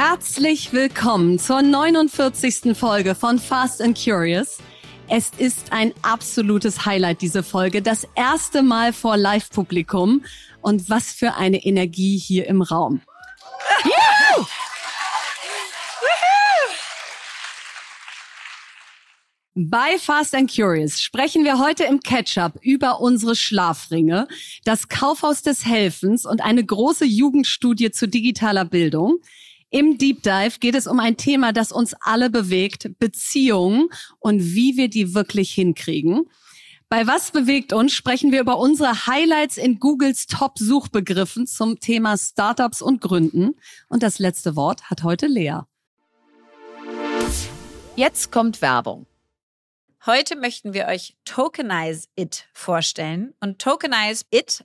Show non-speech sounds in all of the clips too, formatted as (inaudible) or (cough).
Herzlich willkommen zur 49. Folge von Fast and Curious. Es ist ein absolutes Highlight, diese Folge. Das erste Mal vor Live-Publikum. Und was für eine Energie hier im Raum. Bei Fast and Curious sprechen wir heute im Catch-up über unsere Schlafringe, das Kaufhaus des Helfens und eine große Jugendstudie zu digitaler Bildung. Im Deep Dive geht es um ein Thema, das uns alle bewegt, Beziehungen und wie wir die wirklich hinkriegen. Bei Was bewegt uns sprechen wir über unsere Highlights in Googles Top-Suchbegriffen zum Thema Startups und Gründen. Und das letzte Wort hat heute Lea. Jetzt kommt Werbung. Heute möchten wir euch Tokenize It vorstellen. Und Tokenize It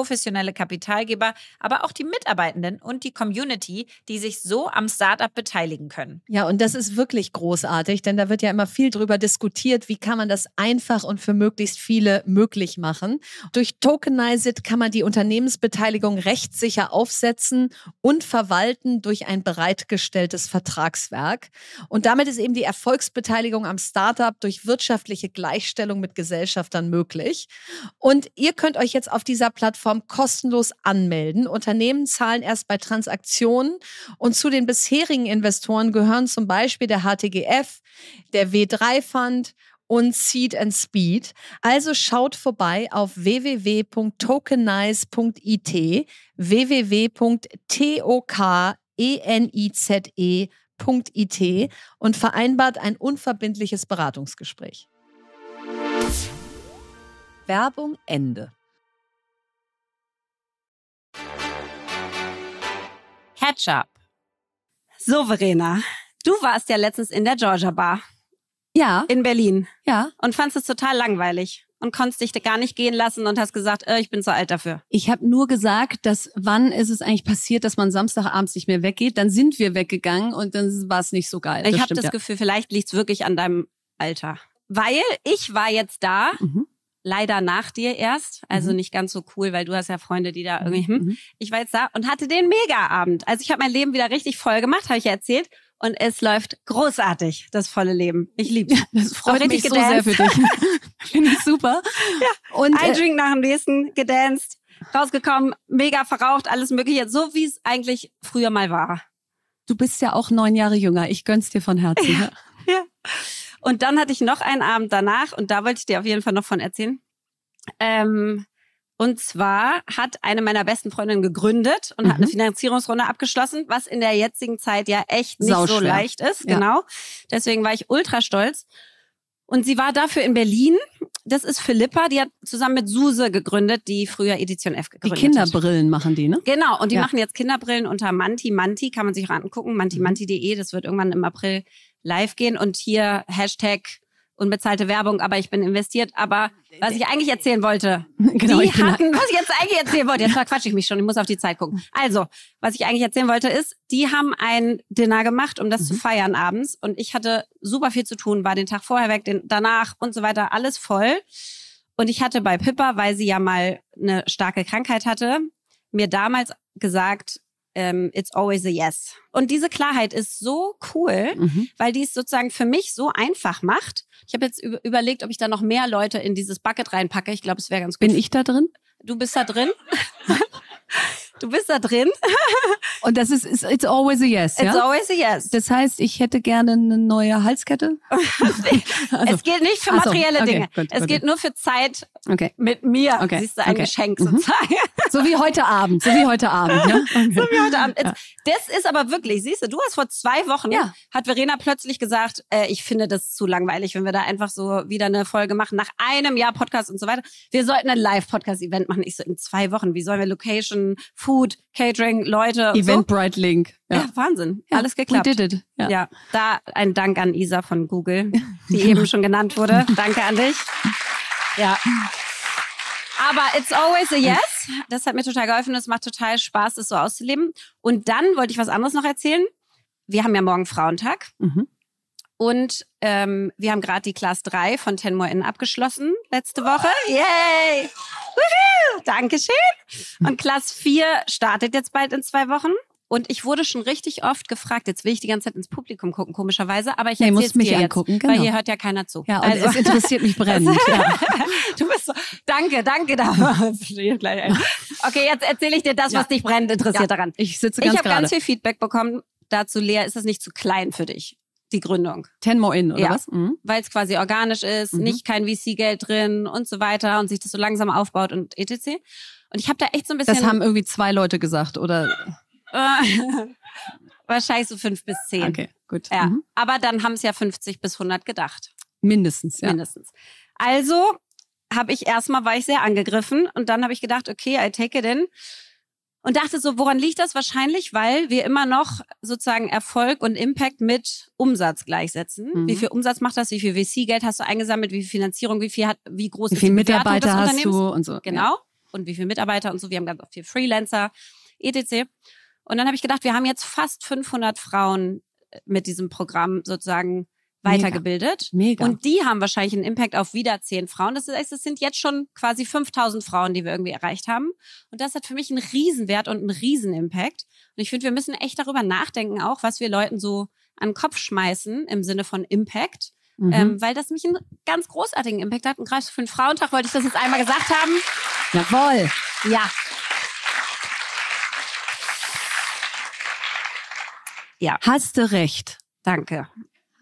professionelle Kapitalgeber, aber auch die Mitarbeitenden und die Community, die sich so am Startup beteiligen können. Ja, und das ist wirklich großartig, denn da wird ja immer viel drüber diskutiert, wie kann man das einfach und für möglichst viele möglich machen. Durch Tokenized kann man die Unternehmensbeteiligung rechtssicher aufsetzen und verwalten durch ein bereitgestelltes Vertragswerk. Und damit ist eben die Erfolgsbeteiligung am Startup durch wirtschaftliche Gleichstellung mit Gesellschaftern möglich. Und ihr könnt euch jetzt auf dieser Plattform kostenlos anmelden. Unternehmen zahlen erst bei Transaktionen und zu den bisherigen Investoren gehören zum Beispiel der HTGF, der W3 Fund und Seed and Speed. Also schaut vorbei auf www.tokenize.it, www.tokenize.it www.it und vereinbart ein unverbindliches Beratungsgespräch. Werbung Ende. Ketchup. So, Verena, du warst ja letztens in der Georgia Bar. Ja. In Berlin. Ja. Und fandest es total langweilig und konntest dich gar nicht gehen lassen und hast gesagt, äh, ich bin zu alt dafür. Ich habe nur gesagt, dass wann ist es eigentlich passiert, dass man Samstagabends nicht mehr weggeht. Dann sind wir weggegangen und dann war es nicht so geil. ich habe das ja. Gefühl, vielleicht liegt es wirklich an deinem Alter. Weil ich war jetzt da, mhm. Leider nach dir erst, also mhm. nicht ganz so cool, weil du hast ja Freunde, die da irgendwie, hm, mhm. ich war jetzt da und hatte den Mega-Abend. Also ich habe mein Leben wieder richtig voll gemacht, habe ich ja erzählt und es läuft großartig, das volle Leben. Ich liebe ja, Das freut mich so sehr für dich. (laughs) Finde ich super. Ja. Und ein äh, Drink nach dem nächsten, gedanced, rausgekommen, mega verraucht, alles mögliche, so wie es eigentlich früher mal war. Du bist ja auch neun Jahre jünger. Ich gönn's dir von Herzen. Ja. ja. Und dann hatte ich noch einen Abend danach und da wollte ich dir auf jeden Fall noch von erzählen. Ähm, und zwar hat eine meiner besten Freundinnen gegründet und mhm. hat eine mhm. Finanzierungsrunde abgeschlossen, was in der jetzigen Zeit ja echt nicht Sauschwer. so leicht ist. Ja. Genau. Deswegen war ich ultra stolz. Und sie war dafür in Berlin. Das ist Philippa, die hat zusammen mit Suse gegründet, die früher Edition F gegründet hat. Die Kinderbrillen hat. machen die, ne? Genau, und die ja. machen jetzt Kinderbrillen unter Manti Manti, kann man sich auch angucken, mantimanti.de, das wird irgendwann im April live gehen. Und hier Hashtag unbezahlte Werbung, aber ich bin investiert. Aber was ich eigentlich erzählen wollte, (laughs) genau, die hatten, (laughs) was ich jetzt eigentlich erzählen wollte, jetzt verquatsche ich mich schon, ich muss auf die Zeit gucken. Also, was ich eigentlich erzählen wollte ist, die haben ein Dinner gemacht, um das mhm. zu feiern abends. Und ich hatte super viel zu tun, war den Tag vorher weg, den danach und so weiter, alles voll. Und ich hatte bei Pippa, weil sie ja mal eine starke Krankheit hatte, mir damals gesagt, ähm, it's always a yes. Und diese Klarheit ist so cool, mhm. weil die es sozusagen für mich so einfach macht. Ich habe jetzt überlegt, ob ich da noch mehr Leute in dieses Bucket reinpacke. Ich glaube, es wäre ganz gut. Bin ich da drin? Du bist da drin. (laughs) Du bist da drin. (laughs) Und das ist, ist it's always a yes, ja? It's always a yes. Das heißt, ich hätte gerne eine neue Halskette? (laughs) also. Es geht nicht für materielle so, okay, Dinge. Gut, es gut. geht nur für Zeit okay. mit mir. Okay. Siehst du, ein okay. Geschenk mhm. sozusagen. So wie heute Abend, so wie heute Abend. Ja? (laughs) Okay. So wie heute Abend. Ja. Das ist aber wirklich, siehst du, du hast vor zwei Wochen, ja. hat Verena plötzlich gesagt, äh, ich finde das zu langweilig, wenn wir da einfach so wieder eine Folge machen, nach einem Jahr Podcast und so weiter. Wir sollten ein Live-Podcast-Event machen. Ich so, in zwei Wochen, wie sollen wir Location, Food Food, Catering, Leute. Eventbrite Link. So. Ja. ja, Wahnsinn. Ja, Alles geklappt. We did it. Ja. ja, da ein Dank an Isa von Google, die eben schon genannt wurde. (laughs) Danke an dich. Ja. Aber it's always a yes. Das hat mir total geholfen. Es macht total Spaß, das so auszuleben. Und dann wollte ich was anderes noch erzählen. Wir haben ja morgen Frauentag. Mhm. Und ähm, wir haben gerade die Class 3 von Ten In abgeschlossen letzte Woche. Yay! Dankeschön. Und Class 4 startet jetzt bald in zwei Wochen. Und ich wurde schon richtig oft gefragt, jetzt will ich die ganze Zeit ins Publikum gucken, komischerweise, aber ich nee, muss mich angucken, jetzt, genau. weil hier hört ja keiner zu. Ja, und also, es interessiert mich brennend. (laughs) ja. (laughs) Du bist so, danke, danke da. okay, jetzt erzähle ich dir das, was dich brennend interessiert ja, daran. Ich sitze ganz Ich habe ganz viel Feedback bekommen dazu, Lea, ist das nicht zu klein für dich? Die Gründung. Ten more in, oder ja, was? Mhm. Weil es quasi organisch ist, mhm. nicht kein VC-Geld drin und so weiter und sich das so langsam aufbaut und etc. Und ich habe da echt so ein bisschen. Das haben irgendwie zwei Leute gesagt, oder? (laughs) Wahrscheinlich so fünf bis zehn. Okay, gut. Ja. Mhm. Aber dann haben es ja 50 bis 100 gedacht. Mindestens, ja. Mindestens. Also habe ich erstmal, war ich sehr angegriffen und dann habe ich gedacht, okay, I take it in. Und dachte so, woran liegt das? Wahrscheinlich, weil wir immer noch sozusagen Erfolg und Impact mit Umsatz gleichsetzen. Mhm. Wie viel Umsatz macht das? Wie viel VC-Geld hast du eingesammelt? Wie viel Finanzierung? Wie viel hat, wie groß wie ist die Mitarbeiter des hast du und so. Genau. Ja. Und wie viele Mitarbeiter und so. Wir haben ganz viel Freelancer, etc. Und dann habe ich gedacht, wir haben jetzt fast 500 Frauen mit diesem Programm sozusagen weitergebildet. Mega. Und die haben wahrscheinlich einen Impact auf wieder zehn Frauen. Das heißt, es sind jetzt schon quasi 5000 Frauen, die wir irgendwie erreicht haben. Und das hat für mich einen Riesenwert und einen Riesenimpact. Und ich finde, wir müssen echt darüber nachdenken, auch was wir Leuten so an den Kopf schmeißen im Sinne von Impact. Mhm. Ähm, weil das mich einen ganz großartigen Impact hat. Und gerade für den Frauentag wollte ich das jetzt einmal gesagt haben. Jawohl. Ja, Ja. Hast du recht. Danke.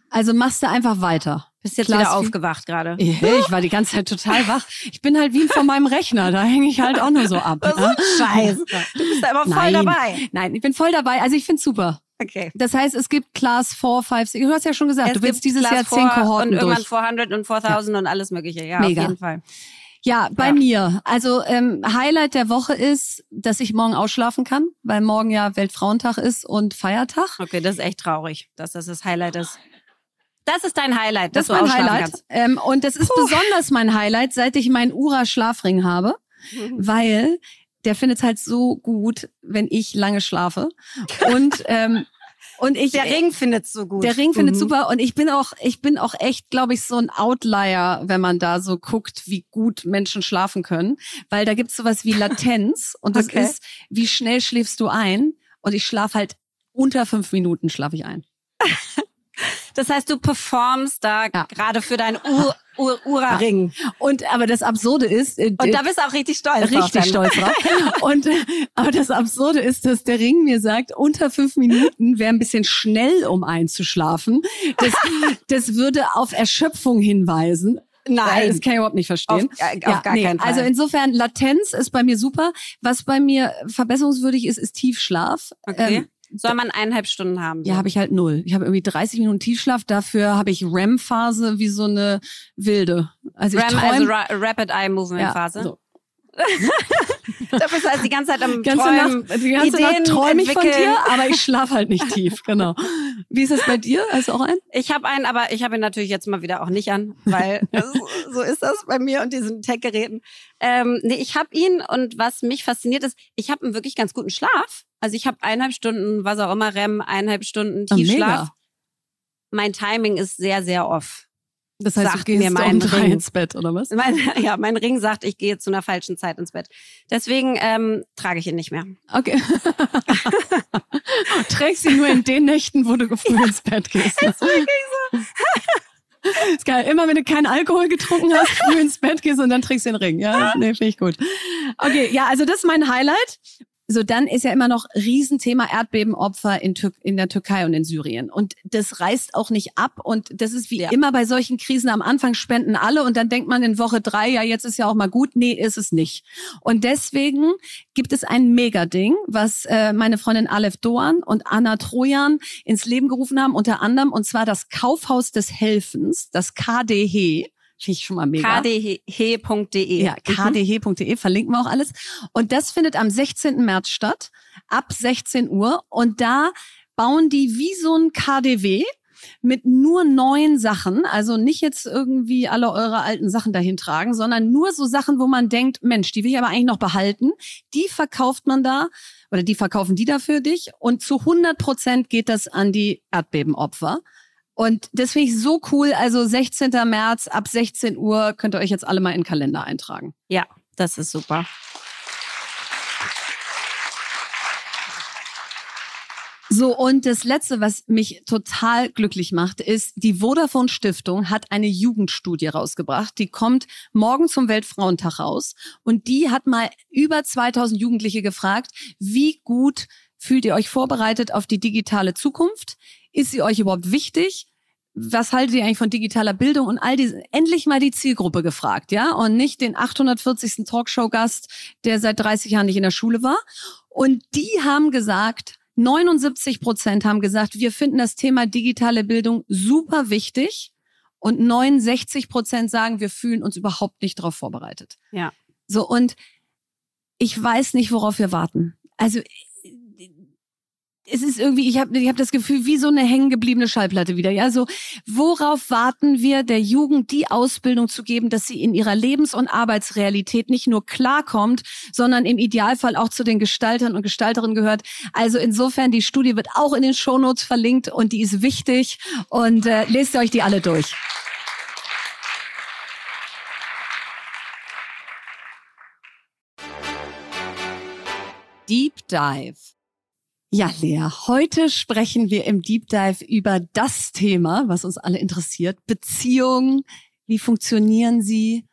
Also machst du einfach weiter. Bist jetzt Klaas wieder aufgewacht gerade. Ich war die ganze Zeit total wach. Ich bin halt wie vor meinem Rechner, da hänge ich halt auch nur so ab. Ne? ist Scheiße. Du bist da immer voll Nein. dabei. Nein, ich bin voll dabei. Also ich find's super. Okay. Das heißt, es gibt Class 4, 5, 6. Du hast ja schon gesagt, es du willst dieses Jahr 10 Kohorten und irgendwann durch. 400 und 4000 ja. und alles mögliche. Ja, Mega. auf jeden Fall. Ja, bei ja. mir. Also ähm, Highlight der Woche ist, dass ich morgen ausschlafen kann, weil morgen ja Weltfrauentag ist und Feiertag. Okay, das ist echt traurig, dass das das Highlight ist. Das ist dein Highlight, das ist mein Highlight. Ähm, und das ist Puh. besonders mein Highlight, seit ich meinen Ura-Schlafring habe, mhm. weil der findet halt so gut, wenn ich lange schlafe. Und ähm, und ich, der Ring findet so gut. Der Ring findet mhm. super und ich bin auch, ich bin auch echt, glaube ich, so ein Outlier, wenn man da so guckt, wie gut Menschen schlafen können, weil da gibt's sowas wie Latenz (laughs) und das okay. ist, wie schnell schläfst du ein? Und ich schlafe halt unter fünf Minuten schlafe ich ein. (laughs) Das heißt, du performst da ja. gerade für dein Ur Ur Ura-Ring. Und aber das Absurde ist, äh, und da bist du auch richtig stolz richtig drauf. stolz drauf. (laughs) und äh, aber das Absurde ist, dass der Ring mir sagt, unter fünf Minuten wäre ein bisschen schnell, um einzuschlafen. Das, (laughs) das würde auf Erschöpfung hinweisen. Nein, das kann ich überhaupt nicht verstehen. Auf, äh, auf ja, gar nee. keinen Fall. Also insofern, Latenz ist bei mir super. Was bei mir verbesserungswürdig ist, ist Tiefschlaf. Okay. Ähm, soll man eineinhalb Stunden haben? So? Ja, habe ich halt null. Ich habe irgendwie 30 Minuten Tiefschlaf. Dafür habe ich REM-Phase wie so eine wilde. Also REM, ich träum, also Ra Rapid Eye Movement Phase. Ja, so. (laughs) da bist du also die ganze Zeit am ganze Träumen, Nacht, Die ganze Ideen Nacht träume ich von dir, aber ich schlafe halt nicht tief. Genau. Wie ist es bei dir? Hast du auch einen? Ich habe einen, aber ich habe ihn natürlich jetzt mal wieder auch nicht an, weil (laughs) so ist das bei mir und diesen Tech-Geräten. Ähm, nee, ich habe ihn und was mich fasziniert ist, ich habe einen wirklich ganz guten Schlaf. Also ich habe eineinhalb Stunden, was auch immer, REM, eineinhalb Stunden Ah, Tiefschlaf. mega. mein Timing ist sehr, sehr off. Das heißt, Sagt du gehst mir um mein drei Ring. ins Bett, oder was? Mein, (laughs) ja, mein Ring sagt, ich gehe zu einer falschen Zeit ins Bett. Deswegen ähm, trage ich ihn nicht mehr. Okay. (laughs) Trägst ihn nur in den Nächten, wo du früh ins Bett gehst. (laughs) ist wirklich so. Ist geil. Immer wenn du keinen Alkohol getrunken hast, früh ins Bett gehst und dann trägst du den Ring. Ja, nee, finde ich gut. Okay, ja, also das ist mein Highlight. So, dann ist ja immer noch Riesenthema Erdbebenopfer in, Tür in der Türkei und in Syrien. Und das reißt auch nicht ab. Und das ist wie Ja. immer bei solchen Krisen. Am Anfang spenden alle und dann denkt man in Woche drei, ja, jetzt ist ja auch mal gut. Nee, ist es nicht. Und deswegen gibt es ein Mega-Ding, was äh, meine Freundin Aleph Doan und Anna Trojan ins Leben gerufen haben, unter anderem, und zwar das Kaufhaus des Helfens, das KDH. Finde ich schon mal mega. kdhe.de. Ja, kdh.de, verlinken wir auch alles. Und das findet am 16. März statt, ab 16 Uhr. Und da bauen die wie so ein KDW mit nur neuen Sachen, also nicht jetzt irgendwie alle eure alten Sachen dahin tragen, sondern nur so Sachen, wo man denkt, Mensch, die will ich aber eigentlich noch behalten. Die verkauft man da oder die verkaufen die da für dich und zu 100 Prozent geht das an die Erdbebenopfer. Und das finde ich so cool. Also 16. März ab 16 Uhr könnt ihr euch jetzt alle mal in den Kalender eintragen. Ja, das ist super. So, und das Letzte, was mich total glücklich macht, ist, die Vodafone Stiftung hat eine Jugendstudie rausgebracht. Die kommt morgen zum Weltfrauentag raus. Und die hat mal über 2000 Jugendliche gefragt, wie gut fühlt ihr euch vorbereitet auf die digitale Zukunft? Ist sie euch überhaupt wichtig? Was haltet ihr eigentlich von digitaler Bildung und all diese, endlich mal die Zielgruppe gefragt, ja, und nicht den 840. Talkshow-Gast, der seit 30 Jahren nicht in der Schule war. Und die haben gesagt, 79 Prozent haben gesagt, wir finden das Thema digitale Bildung super wichtig. Und 69 Prozent sagen, wir fühlen uns überhaupt nicht darauf vorbereitet. Ja. So, und ich weiß nicht, worauf wir warten. Also es ist irgendwie, ich habe ich hab das Gefühl, wie so eine hängengebliebene Schallplatte wieder. Ja, so worauf warten wir der Jugend die Ausbildung zu geben, dass sie in ihrer Lebens- und Arbeitsrealität nicht nur klarkommt, sondern im Idealfall auch zu den Gestaltern und Gestalterinnen gehört. Also insofern, die Studie wird auch in den Shownotes verlinkt und die ist wichtig und äh, lest euch die alle durch. Deep Dive. Ja, Lea, heute sprechen wir im Deep Dive über das Thema, was uns alle interessiert. Beziehungen. Wie funktionieren sie?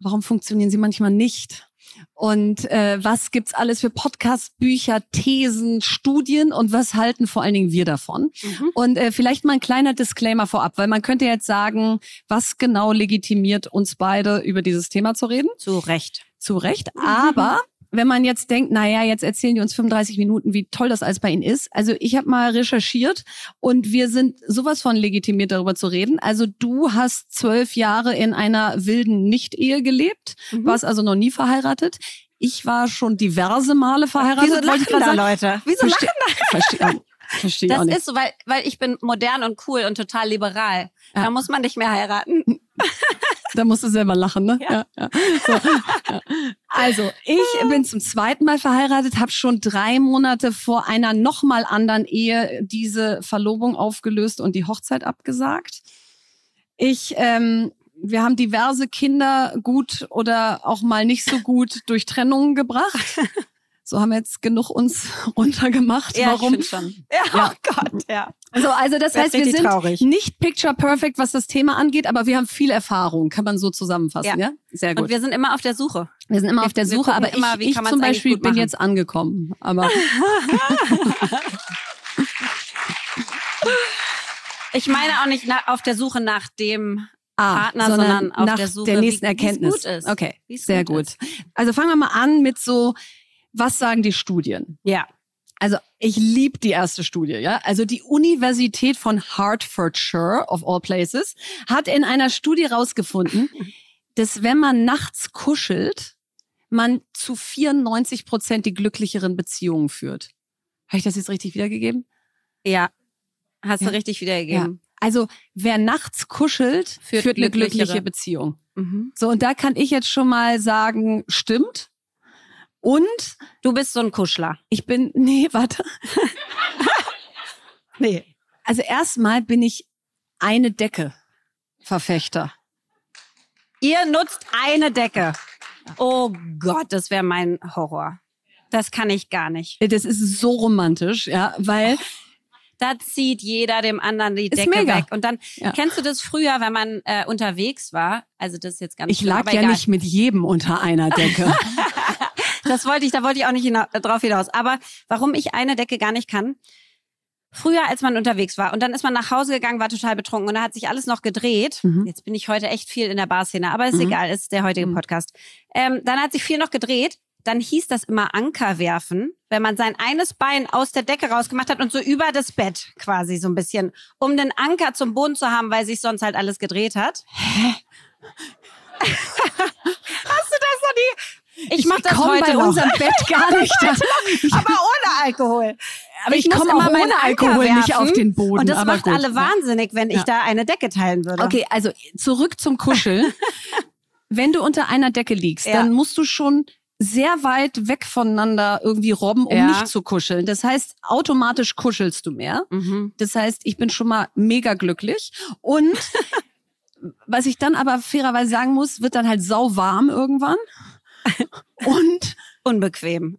Warum funktionieren sie manchmal nicht? Und äh, was gibt's alles für Podcasts, Bücher, Thesen, Studien und was halten vor allen Dingen wir davon? Mhm. Und äh, vielleicht mal ein kleiner Disclaimer vorab, weil man könnte jetzt sagen, was genau legitimiert uns beide über dieses Thema zu reden? Zu Recht. Zu Recht. Aber wenn man jetzt denkt, naja, jetzt erzählen die uns 35 Minuten, wie toll das alles bei ihnen ist. Also ich habe mal recherchiert und wir sind sowas von legitimiert, darüber zu reden. Also du hast zwölf Jahre in einer wilden Nicht-Ehe gelebt, mhm. warst also noch nie verheiratet. Ich war schon diverse Male verheiratet. Wieso lachen da Leute? Wieso Verste lachen da? Verstehe, verstehe das ist so, weil, weil ich bin modern und cool und total liberal. Ja. Da muss man nicht mehr heiraten. (laughs) Da musst du selber lachen, ne? Ja. ja, ja. So, ja. Also, ich bin zum zweiten Mal verheiratet, habe schon drei Monate vor einer nochmal anderen Ehe diese Verlobung aufgelöst und die Hochzeit abgesagt. Ich, ähm, wir haben diverse Kinder gut oder auch mal nicht so gut durch Trennungen gebracht. So haben wir jetzt genug uns (laughs) runtergemacht. Ja, Warum? ich schon. Ja, ja, oh Gott, ja. So, also das, das heißt, wir sind traurig. nicht picture perfect, was das Thema angeht, aber wir haben viel Erfahrung, kann man so zusammenfassen, ja? ja? Sehr gut. Und wir sind immer auf der Suche. Wir sind immer wir, auf der Suche, aber immer, ich, ich zum Beispiel bin jetzt angekommen. Aber (laughs) (laughs) ich meine auch nicht auf der Suche nach dem ah, Partner, sondern, sondern auf nach der Suche, der nächsten Erkenntnis. Gut ist. Okay, sehr gut. Ist. Also fangen wir mal an mit so was sagen die Studien? Ja. Also ich liebe die erste Studie, ja. Also die Universität von Hertfordshire of all places hat in einer Studie rausgefunden, (laughs) dass wenn man nachts kuschelt, man zu 94 Prozent die glücklicheren Beziehungen führt. Habe ich das jetzt richtig wiedergegeben? Ja, hast ja. du richtig wiedergegeben. Ja. Also wer nachts kuschelt, führt, führt eine glückliche Beziehung. Mhm. So und da kann ich jetzt schon mal sagen, stimmt. Und du bist so ein Kuschler. Ich bin, (laughs) nee, warte. (laughs) nee. Also erstmal bin ich eine Decke Verfechter. Ihr nutzt eine Decke. Oh Gott, das wäre mein Horror. Das kann ich gar nicht. Das ist so romantisch, ja, weil (laughs) da zieht jeder dem anderen die Decke weg. Und dann ja. kennst du das früher, wenn man äh, unterwegs war? Also das ist jetzt ganz Ich lag ja egal. nicht mit jedem unter einer Decke. Das wollte ich, da wollte ich auch nicht hina drauf hinaus. Aber warum ich eine Decke gar nicht kann, früher, als man unterwegs war und dann ist man nach Hause gegangen, war total betrunken und da hat sich alles noch gedreht. Mhm. Jetzt bin ich heute echt viel in der Barszene, aber ist mhm. egal, ist der heutige mhm. Podcast. Ähm, dann hat sich viel noch gedreht. Dann hieß das immer Anker werfen, wenn man sein eines Bein aus der Decke rausgemacht hat und so über das Bett quasi so ein bisschen, um den Anker zum Boden zu haben, weil sich sonst halt alles gedreht hat. Hä? (laughs) Hast du das noch nie? Ich, mach das komm heute bei noch. unserem Bett (laughs) gar nicht. aber ohne Alkohol. Aber ich, muss komme immer auch ohne Alkohol nicht werfen. auf den Boden. Und das macht gut. alle wahnsinnig, wenn ich Ja. da eine Decke teilen würde. Okay, also zurück zum Kuscheln. (laughs) Wenn du unter einer Decke liegst, Ja. dann musst du schon sehr weit weg voneinander irgendwie robben, um Ja. nicht zu kuscheln. Das heißt, automatisch kuschelst du mehr. Mhm. Das heißt, ich bin schon mal mega glücklich. Und (laughs) was ich dann aber fairerweise sagen muss, wird dann halt sauwarm irgendwann. Und Unbequem.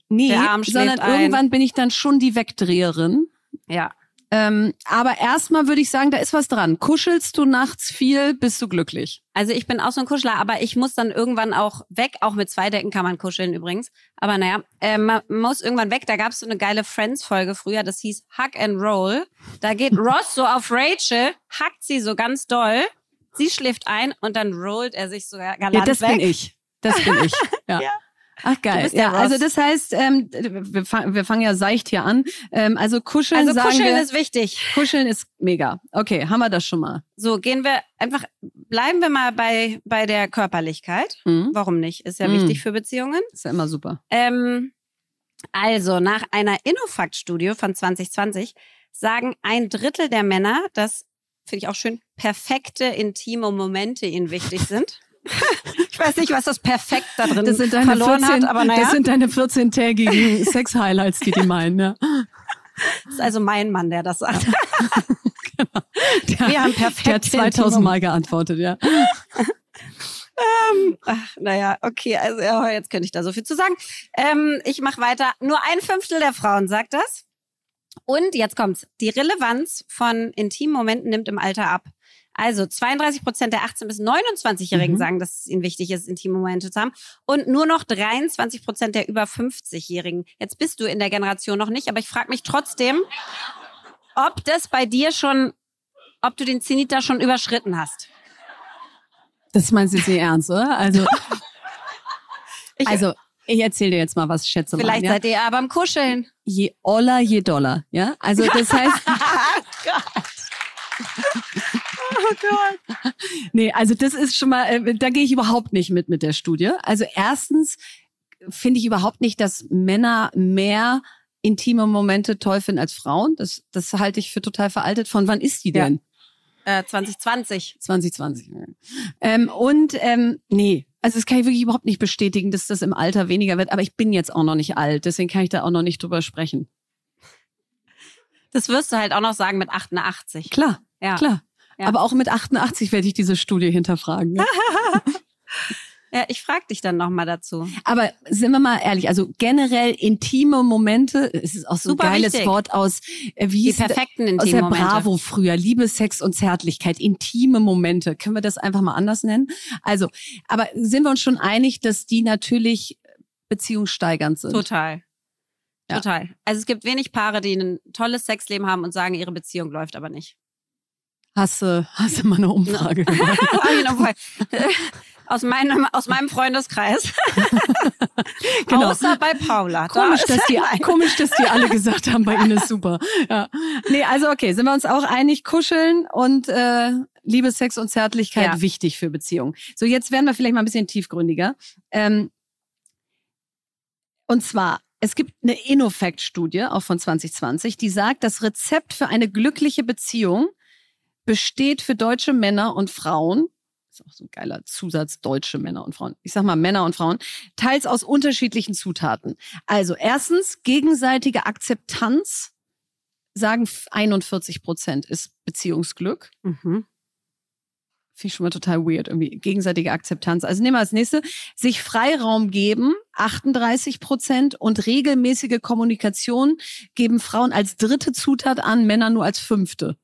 schläft sondern ein. irgendwann bin ich dann schon die Wegdreherin. Ja. Ähm, aber erstmal würde ich sagen, da ist was dran. Kuschelst du nachts viel, bist du glücklich. Also ich bin auch so ein Kuschler, aber ich muss dann irgendwann auch weg. Auch mit zwei Decken kann man kuscheln übrigens. Aber naja, äh, man muss irgendwann weg. Da gab es so eine geile Friends-Folge früher, das hieß Hug and Roll. Da geht (laughs) Ross so auf Rachel, hackt sie so ganz doll. Sie schläft ein und dann rollt er sich so galant Ja, das weg. bin ich. Das bin ich. (laughs) Ja. Ja. Ach geil. Ja, also das heißt, ähm, wir, fang, wir fangen ja seicht hier an. Ähm, also kuscheln Also kuscheln wir, ist wichtig. kuscheln ist mega. Okay, haben wir das schon mal. So, gehen wir einfach, bleiben wir mal bei, bei der Körperlichkeit. Mhm. Warum nicht? Ist ja Mhm. wichtig für Beziehungen. Ist ja immer super. Ähm, also, nach einer Innofakt-Studie von 2020 sagen ein Drittel der Männer, dass, finde ich auch schön, perfekte intime Momente ihnen wichtig sind. (laughs) ich weiß nicht, was das perfekt da drin Das sind deine verloren 14, hat, aber naja, das sind deine 14-tägigen (laughs) Sex-Highlights, die die meinen. Ja. das ist also mein Mann, der das sagt. (laughs) Der, Wir haben perfekte der hat 2000 intime Mal geantwortet, ja. (laughs) Ach, naja, okay, also ja, jetzt könnte ich da so viel zu sagen. Ähm, ich mache weiter. Nur ein Fünftel der Frauen sagt das. Und jetzt kommt's. Die Relevanz von intimen Momenten nimmt im Alter ab. Also 32 Prozent der 18- bis 29-Jährigen Mhm. sagen, dass es ihnen wichtig ist, intime Momente zu haben. Und nur noch 23 Prozent der über 50-Jährigen. Jetzt bist du in der Generation noch nicht, aber ich frage mich trotzdem, ob das bei dir schon, ob du den Zenit da schon überschritten hast. Das meinst du jetzt nicht ernst, oder? Also, Ich, also ich erzähle dir jetzt mal was, schätze mal. vielleicht ja? seid ihr ja beim Kuscheln. Je oller, je doller. Ja, also das heißt, (laughs) Oh Gott. (laughs) nee, also das ist schon mal, äh, da gehe ich überhaupt nicht mit mit der Studie. Also erstens finde ich überhaupt nicht, dass Männer mehr intime Momente toll finden als Frauen. Das, das halte ich für total veraltet. Von wann ist die Ja. denn? Äh, 2020. 2020. Ähm, und ähm, nee, also das kann ich wirklich überhaupt nicht bestätigen, dass das im Alter weniger wird. Aber ich bin jetzt auch noch nicht alt, deswegen kann ich da auch noch nicht drüber sprechen. Das wirst du halt auch noch sagen mit 88. Klar, Ja. klar. Ja. Aber auch mit 88 werde ich diese Studie hinterfragen. Ne? (laughs) Ja, ich frage dich dann nochmal dazu. Aber sind wir mal ehrlich, also generell intime Momente, es ist auch so Super ein geiles wichtig. Wort aus, äh, wie Die perfekten aus intimen der Momente. Bravo früher, Liebe, Sex und Zärtlichkeit, intime Momente. Können wir das einfach mal anders nennen? Also, aber sind wir uns schon einig, dass die natürlich beziehungssteigernd sind? Total. Ja. Total. Also es gibt wenig Paare, die ein tolles Sexleben haben und sagen, ihre Beziehung läuft aber nicht. Hast du, hast du mal eine Umfrage (laughs) (laughs) aus, meinem, aus meinem Freundeskreis. (laughs) Genau. Außer bei Paula. Komisch, dass die, komisch, dass die alle gesagt haben, bei ihnen ist super. Ja. Nee, also okay, sind wir uns auch einig, kuscheln und äh, Liebe, Sex und Zärtlichkeit Ja. wichtig für Beziehungen. So, jetzt werden wir vielleicht mal ein bisschen tiefgründiger. Ähm, und zwar, es gibt eine Innofact-Studie, auch von 2020, die sagt, das Rezept für eine glückliche Beziehung besteht für deutsche Männer und Frauen, ist auch so ein geiler Zusatz, deutsche Männer und Frauen, ich sag mal Männer und Frauen, teils aus unterschiedlichen Zutaten. Also erstens, gegenseitige Akzeptanz, sagen 41 Prozent ist Beziehungsglück. Mhm. Finde ich schon mal total weird, irgendwie gegenseitige Akzeptanz. Also nehmen wir als nächste, sich Freiraum geben, 38 Prozent und regelmäßige Kommunikation geben Frauen als dritte Zutat an, Männer nur als fünfte.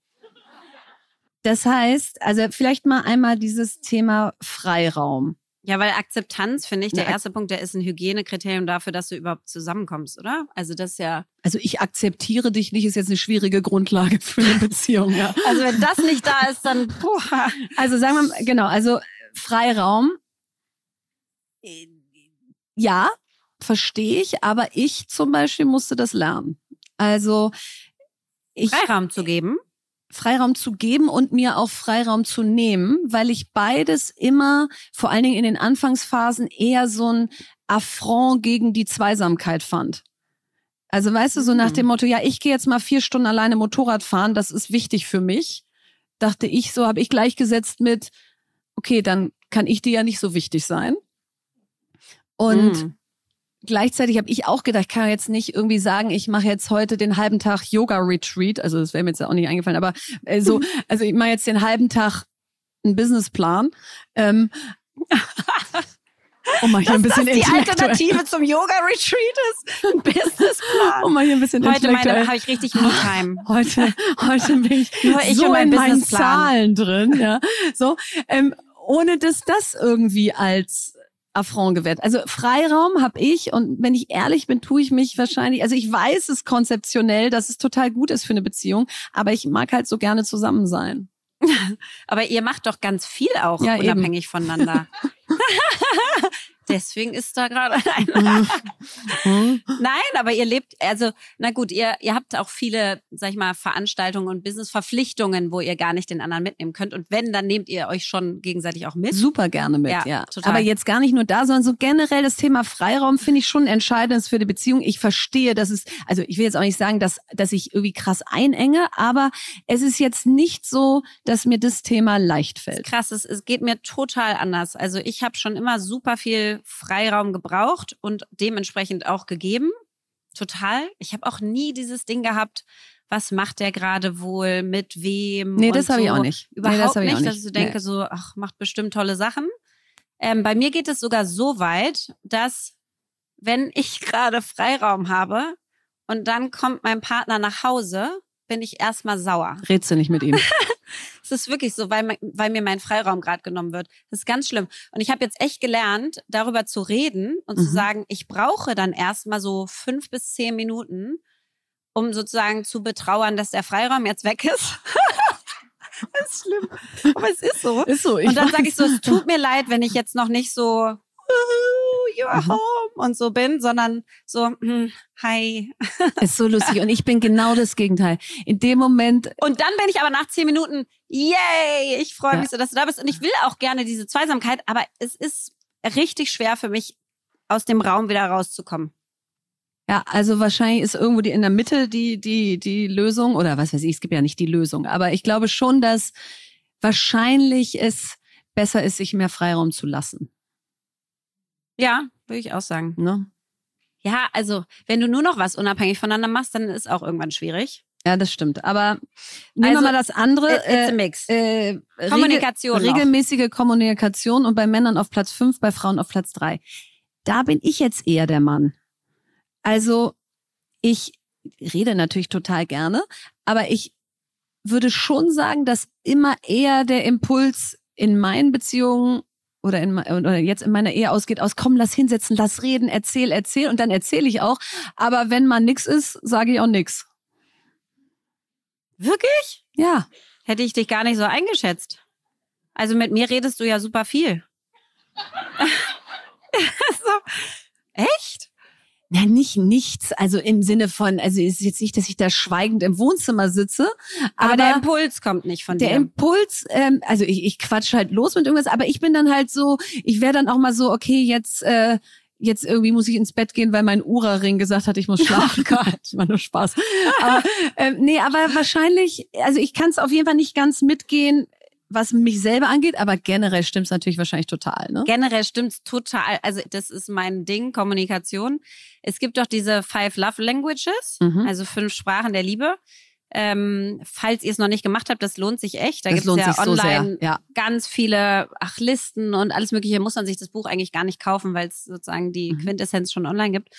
Das heißt, also vielleicht mal einmal dieses Thema Freiraum. Ja, weil Akzeptanz, finde ich, der Ja, erste Punkt, der ist ein Hygienekriterium dafür, dass du überhaupt zusammenkommst, oder? Also das ist ja. Also ich akzeptiere dich nicht, ist jetzt eine schwierige Grundlage für eine Beziehung, ja. (laughs) Also wenn das nicht da ist, dann. Puh. Also sagen wir mal, genau, also Freiraum. äh, Ja, verstehe ich, aber ich zum Beispiel musste das lernen. Also ich Freiraum zu geben. Freiraum zu geben und mir auch Freiraum zu nehmen, weil ich beides immer, vor allen Dingen in den Anfangsphasen, eher so ein Affront gegen die Zweisamkeit fand. Also weißt du, so nach Mhm. dem Motto, ja, ich gehe jetzt mal vier Stunden alleine Motorrad fahren, das ist wichtig für mich. Dachte ich, so habe ich gleichgesetzt mit, okay, dann kann ich dir ja nicht so wichtig sein. Und Mhm. Gleichzeitig habe ich auch gedacht, ich kann jetzt nicht irgendwie sagen, ich mache jetzt heute den halben Tag Yoga-Retreat. Also das wäre mir jetzt auch nicht eingefallen, aber äh, so, (laughs) also ich mache jetzt den halben Tag einen Businessplan. Ähm, (laughs) um mal hier ein bisschen die intellektuell- Alternative zum Yoga-Retreat ist ein Businessplan. (laughs) Um mal hier ein bisschen Heute meine habe ich richtig Me-Time. Heute, heute bin ich Nur ich so in meinen. Zahlen drin, ja. So, ähm, ohne dass das irgendwie als Affront gewährt. Also Freiraum habe ich und wenn ich ehrlich bin, tue ich mich wahrscheinlich, also ich weiß es konzeptionell, dass es total gut ist für eine Beziehung, aber ich mag halt so gerne zusammen sein. (laughs) Aber ihr macht doch ganz viel auch Ja, eben. unabhängig voneinander. (laughs) Deswegen ist da gerade (laughs) ein. Hm? Nein, aber ihr lebt, also, na gut, ihr, ihr habt auch viele, sag ich mal, Veranstaltungen und Businessverpflichtungen, wo ihr gar nicht den anderen mitnehmen könnt. Und wenn, dann nehmt ihr euch schon gegenseitig auch mit. Super gerne mit, Ja, ja. total. Aber jetzt gar nicht nur da, sondern so generell das Thema Freiraum finde ich schon entscheidend für die Beziehung. Ich verstehe, dass es, also ich will jetzt auch nicht sagen, dass, dass ich irgendwie krass einenge, aber es ist jetzt nicht so, dass mir das Thema leicht fällt. Krass, es, es geht mir total anders. Also ich habe schon immer super viel Freiraum gebraucht und dementsprechend auch gegeben. Total. Ich habe auch nie dieses Ding gehabt, was macht der gerade wohl, mit wem. Nee, das habe ich auch nicht. Nee, Überhaupt das habe ich nicht, auch dass nicht. ich so denke, Nee. so, ach, macht bestimmt tolle Sachen. Ähm, bei mir geht es sogar so weit, dass wenn ich (laughs) gerade Freiraum habe und dann kommt mein Partner nach Hause, bin ich erstmal sauer. Redst du nicht mit ihm? (laughs) Es ist wirklich so, weil, weil mir mein Freiraum gerade genommen wird. Das ist ganz schlimm. Und ich habe jetzt echt gelernt, darüber zu reden und zu Mhm. sagen, ich brauche dann erstmal so fünf bis zehn Minuten, um sozusagen zu betrauern, dass der Freiraum jetzt weg ist. (laughs) das ist schlimm. Aber es ist so. Ist so. und dann sage ich so, es tut mir leid, wenn ich jetzt noch nicht so "Ooh, you're Mhm. home und so bin, sondern so, hm, hi. (laughs) Ist so lustig. Und ich bin genau das Gegenteil. In dem Moment, Und dann bin ich aber nach zehn Minuten, yay, ich freue Ja. mich so, dass du da bist. Und ich will auch gerne diese Zweisamkeit, aber es ist richtig schwer für mich, aus dem Raum wieder rauszukommen. ja, also wahrscheinlich ist irgendwo die in der Mitte die, die, die Lösung oder was weiß ich, es gibt ja nicht die Lösung. Aber ich glaube schon, dass wahrscheinlich es besser ist, sich mehr Freiraum zu lassen. Ja, würde ich auch sagen. Ne? Ja, also, wenn du nur noch was unabhängig voneinander machst, dann ist auch irgendwann schwierig. Ja, das stimmt. Aber nehmen Also, wir mal das andere. It's, a mix. äh, Kommunikation Regel, regelmäßige Kommunikation und bei Männern auf Platz fünf, bei Frauen auf Platz drei. Da bin ich jetzt eher der Mann. Also ich rede natürlich total gerne, aber ich würde schon sagen, dass immer eher der Impuls in meinen Beziehungen oder, in, oder jetzt in meiner Ehe ausgeht aus, komm, lass hinsetzen, lass reden, erzähl, erzähl und dann erzähle ich auch. Aber wenn mal nix ist, sage ich auch nix. Wirklich? Ja. Hätte ich dich gar nicht so eingeschätzt. Also mit mir redest du ja super viel. (laughs) so. Echt? Na, nicht nichts. Also im Sinne von, also es ist jetzt nicht, dass ich da schweigend im Wohnzimmer sitze, Aber, aber, der Impuls kommt nicht von der dir. Impuls, ähm, also ich, ich quatsch halt los mit irgendwas, aber ich bin dann halt so, ich wäre dann auch mal so, okay, jetzt, äh, jetzt irgendwie muss ich ins Bett gehen, weil mein Ura-Ring gesagt hat, ich muss (laughs) schlafen. (laughs) Gott, war nur Spaß. Aber, ähm, nee, aber wahrscheinlich, also ich kann es auf jeden Fall nicht ganz mitgehen, was mich selber angeht, aber generell stimmt es natürlich wahrscheinlich total, ne? Generell stimmt's total. Also das ist mein Ding, Kommunikation. Es gibt doch diese Five Love Languages, Mhm. also fünf Sprachen der Liebe. Ähm, falls ihr es noch nicht gemacht habt, das lohnt sich echt. Da gibt's lohnt ja so online. Ja. ganz viele ach, Listen und alles Mögliche. Muss man sich das Buch eigentlich gar nicht kaufen, weil es sozusagen die Mhm. Quintessenz schon online gibt.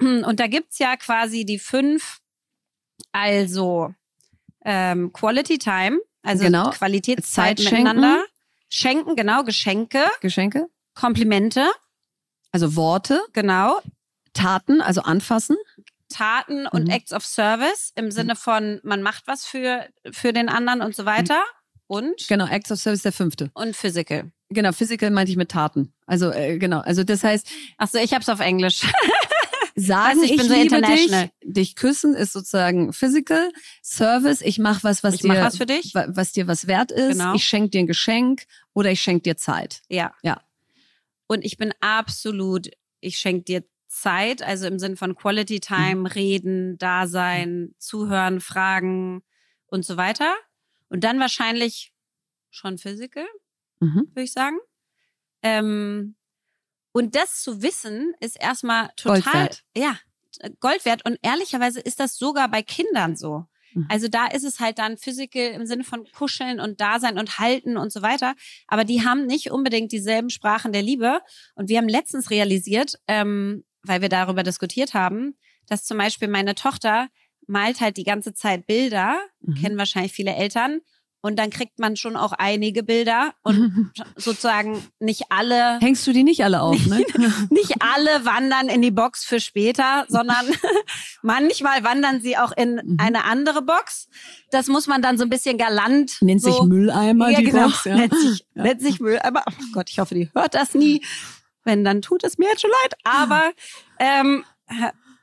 Und da gibt's ja quasi die fünf, also ähm, Quality Time, also Genau. Qualitätszeit Zeit schenken. miteinander. Schenken, genau, Geschenke, Geschenke? Komplimente, Also Worte, genau, Taten, also anfassen. Taten und Mhm. Acts of Service im Sinne von, man macht was für, für den anderen und so weiter. Und, Genau, Acts of Service der fünfte. und Physical. Genau, Physical meinte ich mit Taten. Also äh, genau, also das heißt, Achso, ich hab's auf Englisch. (laughs) sagen Weißt du, ich bin so liebe international. dich, dich küssen ist sozusagen Physical. Service, ich mache was, was Ich dir was für dich. wa- was dir was wert ist. Genau. Ich schenke dir ein Geschenk oder ich schenke dir Zeit. Ja. Ja. Und ich bin absolut, ich schenke dir Zeit, also im Sinn von Quality Time, Mhm. reden, da sein, zuhören, fragen und so weiter. Und dann wahrscheinlich schon Physical, Mhm. würde ich sagen. Ähm, und das zu wissen, ist erstmal total, Gold wert. ja, Gold wert. Und ehrlicherweise ist das sogar bei Kindern so. Mhm. Also da ist es halt dann physical im Sinne von kuscheln und Dasein und halten und so weiter. Aber die haben nicht unbedingt dieselben Sprachen der Liebe. Und wir haben letztens realisiert, ähm, weil wir darüber diskutiert haben, dass zum Beispiel meine Tochter malt halt die ganze Zeit Bilder, Mhm. kennen wahrscheinlich viele Eltern. Und dann kriegt man schon auch einige Bilder und (laughs) sozusagen nicht alle Hängst du die nicht alle auf, ne? (laughs) nicht alle wandern in die Box für später, sondern (laughs) manchmal wandern sie auch in Mhm. eine andere Box. Das muss man dann so ein bisschen galant. Nennt so, sich Mülleimer ja, die genau. Box, ja. Nennt sich, Ja. nennt sich Mülleimer. Oh Gott, ich hoffe, die hört das nie. Wenn, dann tut es mir jetzt schon leid. Aber, ähm,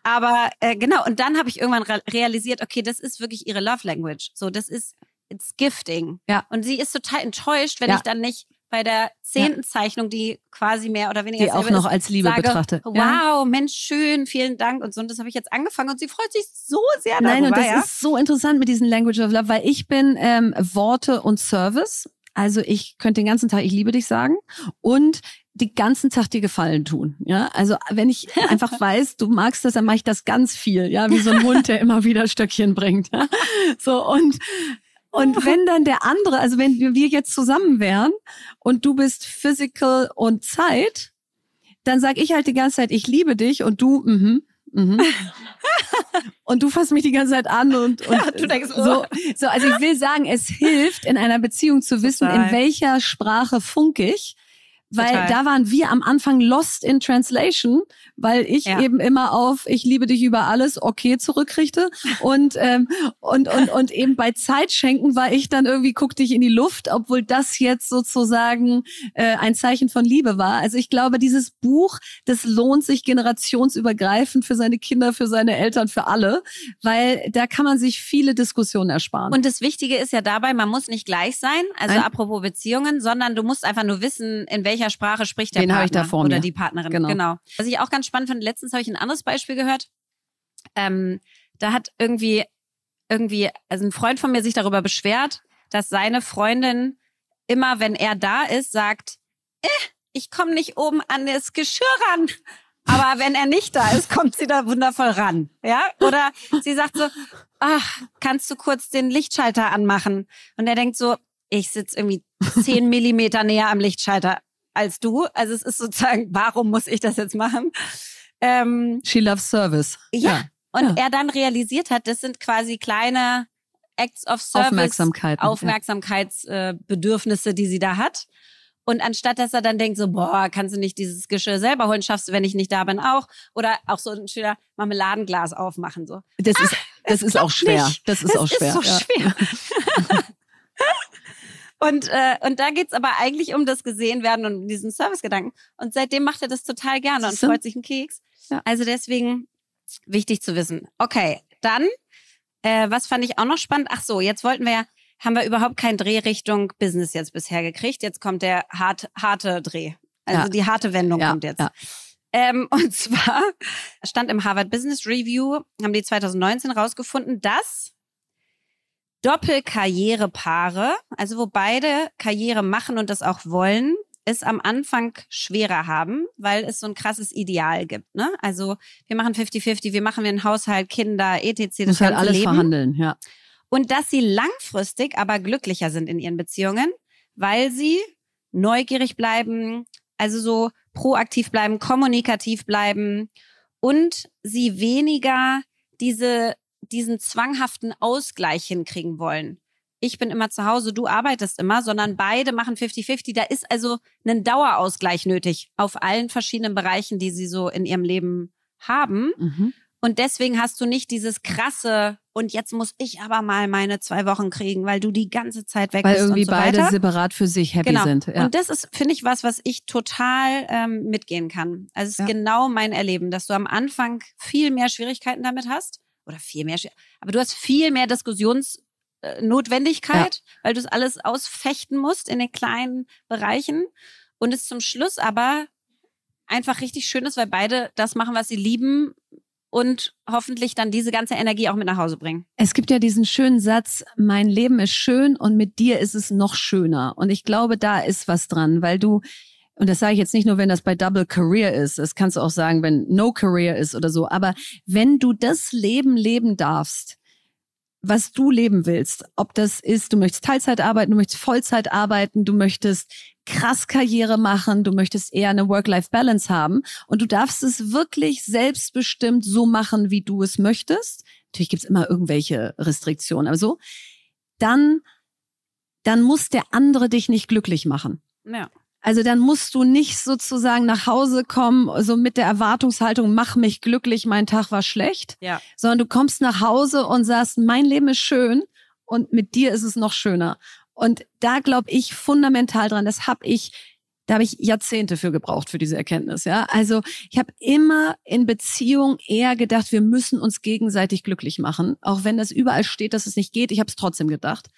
aber äh, genau. Und dann habe ich irgendwann re realisiert, okay, das ist wirklich ihre Love Language. So, das ist it's gifting. Ja. Und sie ist total enttäuscht, wenn Ja. ich dann nicht bei der zehnten Zeichnung, die quasi mehr oder weniger Die auch noch ist, als Liebe sage, betrachtet. Wow, Ja. Mensch, schön, vielen Dank und so. Und das habe ich jetzt angefangen und sie freut sich so sehr Nein, und darüber. das ja? ist so interessant mit diesem Language of Love, weil ich bin ähm, Worte und Service. Also ich könnte den ganzen Tag ich liebe dich sagen und die ganzen Tag dir Gefallen tun. Ja, also wenn ich (laughs) einfach weiß, du magst das, dann mache ich das ganz viel. Ja, wie so ein Hund, der immer wieder Stöckchen bringt. Ja? So und und (laughs) wenn dann der andere, also wenn wir jetzt zusammen wären und du bist Physical und Zeit, dann sag ich halt die ganze Zeit, ich liebe dich und du, mhm, mhm. (laughs) und du fasst mich die ganze Zeit an und, und (laughs) du denkst, oh. so, so. Also ich will sagen, es hilft in einer Beziehung zu wissen, Total. in welcher Sprache funk ich. Weil Total. da waren wir am Anfang lost in translation, weil ich Ja. eben immer auf ich liebe dich über alles okay zurückkriegte und ähm, und und und eben bei Zeitschenken war ich dann irgendwie guck dich in die Luft, obwohl das jetzt sozusagen äh, ein Zeichen von Liebe war. Also ich glaube, dieses Buch, das lohnt sich generationsübergreifend für seine Kinder, für seine Eltern, für alle, weil da kann man sich viele Diskussionen ersparen. Und das Wichtige ist ja dabei, man muss nicht gleich sein, also Nein. apropos Beziehungen, sondern du musst einfach nur wissen, in welcher Sprache spricht der Wen hab Partner ich da vor oder mir? die Partnerin. Genau. Was ich auch ganz spannend fand, letztens habe ich ein anderes Beispiel gehört. Ähm, da hat irgendwie, irgendwie, also ein Freund von mir sich darüber beschwert, dass seine Freundin immer, wenn er da ist, sagt, eh, ich komme nicht oben an das Geschirr ran. Aber wenn er nicht da ist, kommt sie da wundervoll ran. Ja? Oder sie sagt so, ach, kannst du kurz den Lichtschalter anmachen? Und er denkt so, ich sitze irgendwie zehn (laughs) Millimeter näher am Lichtschalter als du. Also es ist sozusagen, warum muss ich das jetzt machen? Ähm, She loves service. ja. Und Ja. er dann realisiert hat, das sind quasi kleine Acts of Service, Aufmerksamkeiten, ja. Aufmerksamkeitsbedürfnisse, die sie da hat. Und anstatt dass er dann denkt, so, boah, kannst du nicht dieses Geschirr selber holen, schaffst du, wenn ich nicht da bin, auch. Oder auch so ein schöner Marmeladenglas aufmachen. So. Das ist, das ist auch schwer. nicht. Das ist auch schwer. Ist so ja. schwer. (laughs) und, äh, und da geht's aber eigentlich um das Gesehenwerden und diesen Servicegedanken. Und seitdem macht er das total gerne und Siehste? freut sich einen Keks. Ja. Also deswegen wichtig zu wissen. Okay, dann, äh, was fand ich auch noch spannend? Ach so, jetzt wollten wir ja, haben wir überhaupt keinen Dreh Richtung Business jetzt bisher gekriegt. Jetzt kommt der hart, harte Dreh. Also Ja. die harte Wendung Ja, kommt jetzt. ja. Ähm, (laughs) und zwar stand im Harvard Business Review, haben die 2019 rausgefunden, dass Doppelkarrierepaare, also wo beide Karriere machen und das auch wollen, es am Anfang schwerer haben, weil es so ein krasses Ideal gibt. Ne? Also wir machen 50-50, wir machen wir einen Haushalt, Kinder, etc. Das Muss halt alles Leben. verhandeln, ja. Und dass sie langfristig aber glücklicher sind in ihren Beziehungen, weil sie neugierig bleiben, also so proaktiv bleiben, kommunikativ bleiben und sie weniger diese, diesen zwanghaften Ausgleich hinkriegen wollen. Ich bin immer zu Hause, du arbeitest immer, sondern beide machen 50-50. Da ist also ein Dauerausgleich nötig auf allen verschiedenen Bereichen, die sie so in ihrem Leben haben. Mhm. Und deswegen hast du nicht dieses krasse, und jetzt muss ich aber mal meine zwei Wochen kriegen, weil du die ganze Zeit weg Weil bist irgendwie und so beide weiter. separat für sich happy Genau. sind. Ja. Und das ist, finde ich, was, was ich total ähm, mitgehen kann. Also es ist Ja. genau mein Erleben, dass du am Anfang viel mehr Schwierigkeiten damit hast oder viel mehr, aber du hast viel mehr Diskussionsnotwendigkeit, ja. weil du es alles ausfechten musst in den kleinen Bereichen und es zum Schluss aber einfach richtig schön ist, weil beide das machen, was sie lieben und hoffentlich dann diese ganze Energie auch mit nach Hause bringen. Es gibt ja diesen schönen Satz, mein Leben ist schön und mit dir ist es noch schöner. Und ich glaube, da ist was dran, weil du, und das sage ich jetzt nicht nur, wenn das bei Double Career ist, das kannst du auch sagen, wenn No Career ist oder so, aber wenn du das Leben leben darfst, was du leben willst. Ob das ist, du möchtest Teilzeit arbeiten, du möchtest Vollzeit arbeiten, du möchtest krass Karriere machen, du möchtest eher eine Work-Life-Balance haben und du darfst es wirklich selbstbestimmt so machen, wie du es möchtest. Natürlich gibt's immer irgendwelche Restriktionen, aber so, dann, dann muss der andere dich nicht glücklich machen. Ja. Also dann musst du nicht sozusagen nach Hause kommen, so mit der Erwartungshaltung, mach mich glücklich, mein Tag war schlecht, ja. sondern du kommst nach Hause und sagst, mein Leben ist schön und mit dir ist es noch schöner. Und da glaube ich fundamental dran. Das habe ich, da habe ich Jahrzehnte für gebraucht für diese Erkenntnis. Ja, also ich habe immer in Beziehung eher gedacht, wir müssen uns gegenseitig glücklich machen, auch wenn das überall steht, dass es nicht geht. Ich habe es trotzdem gedacht.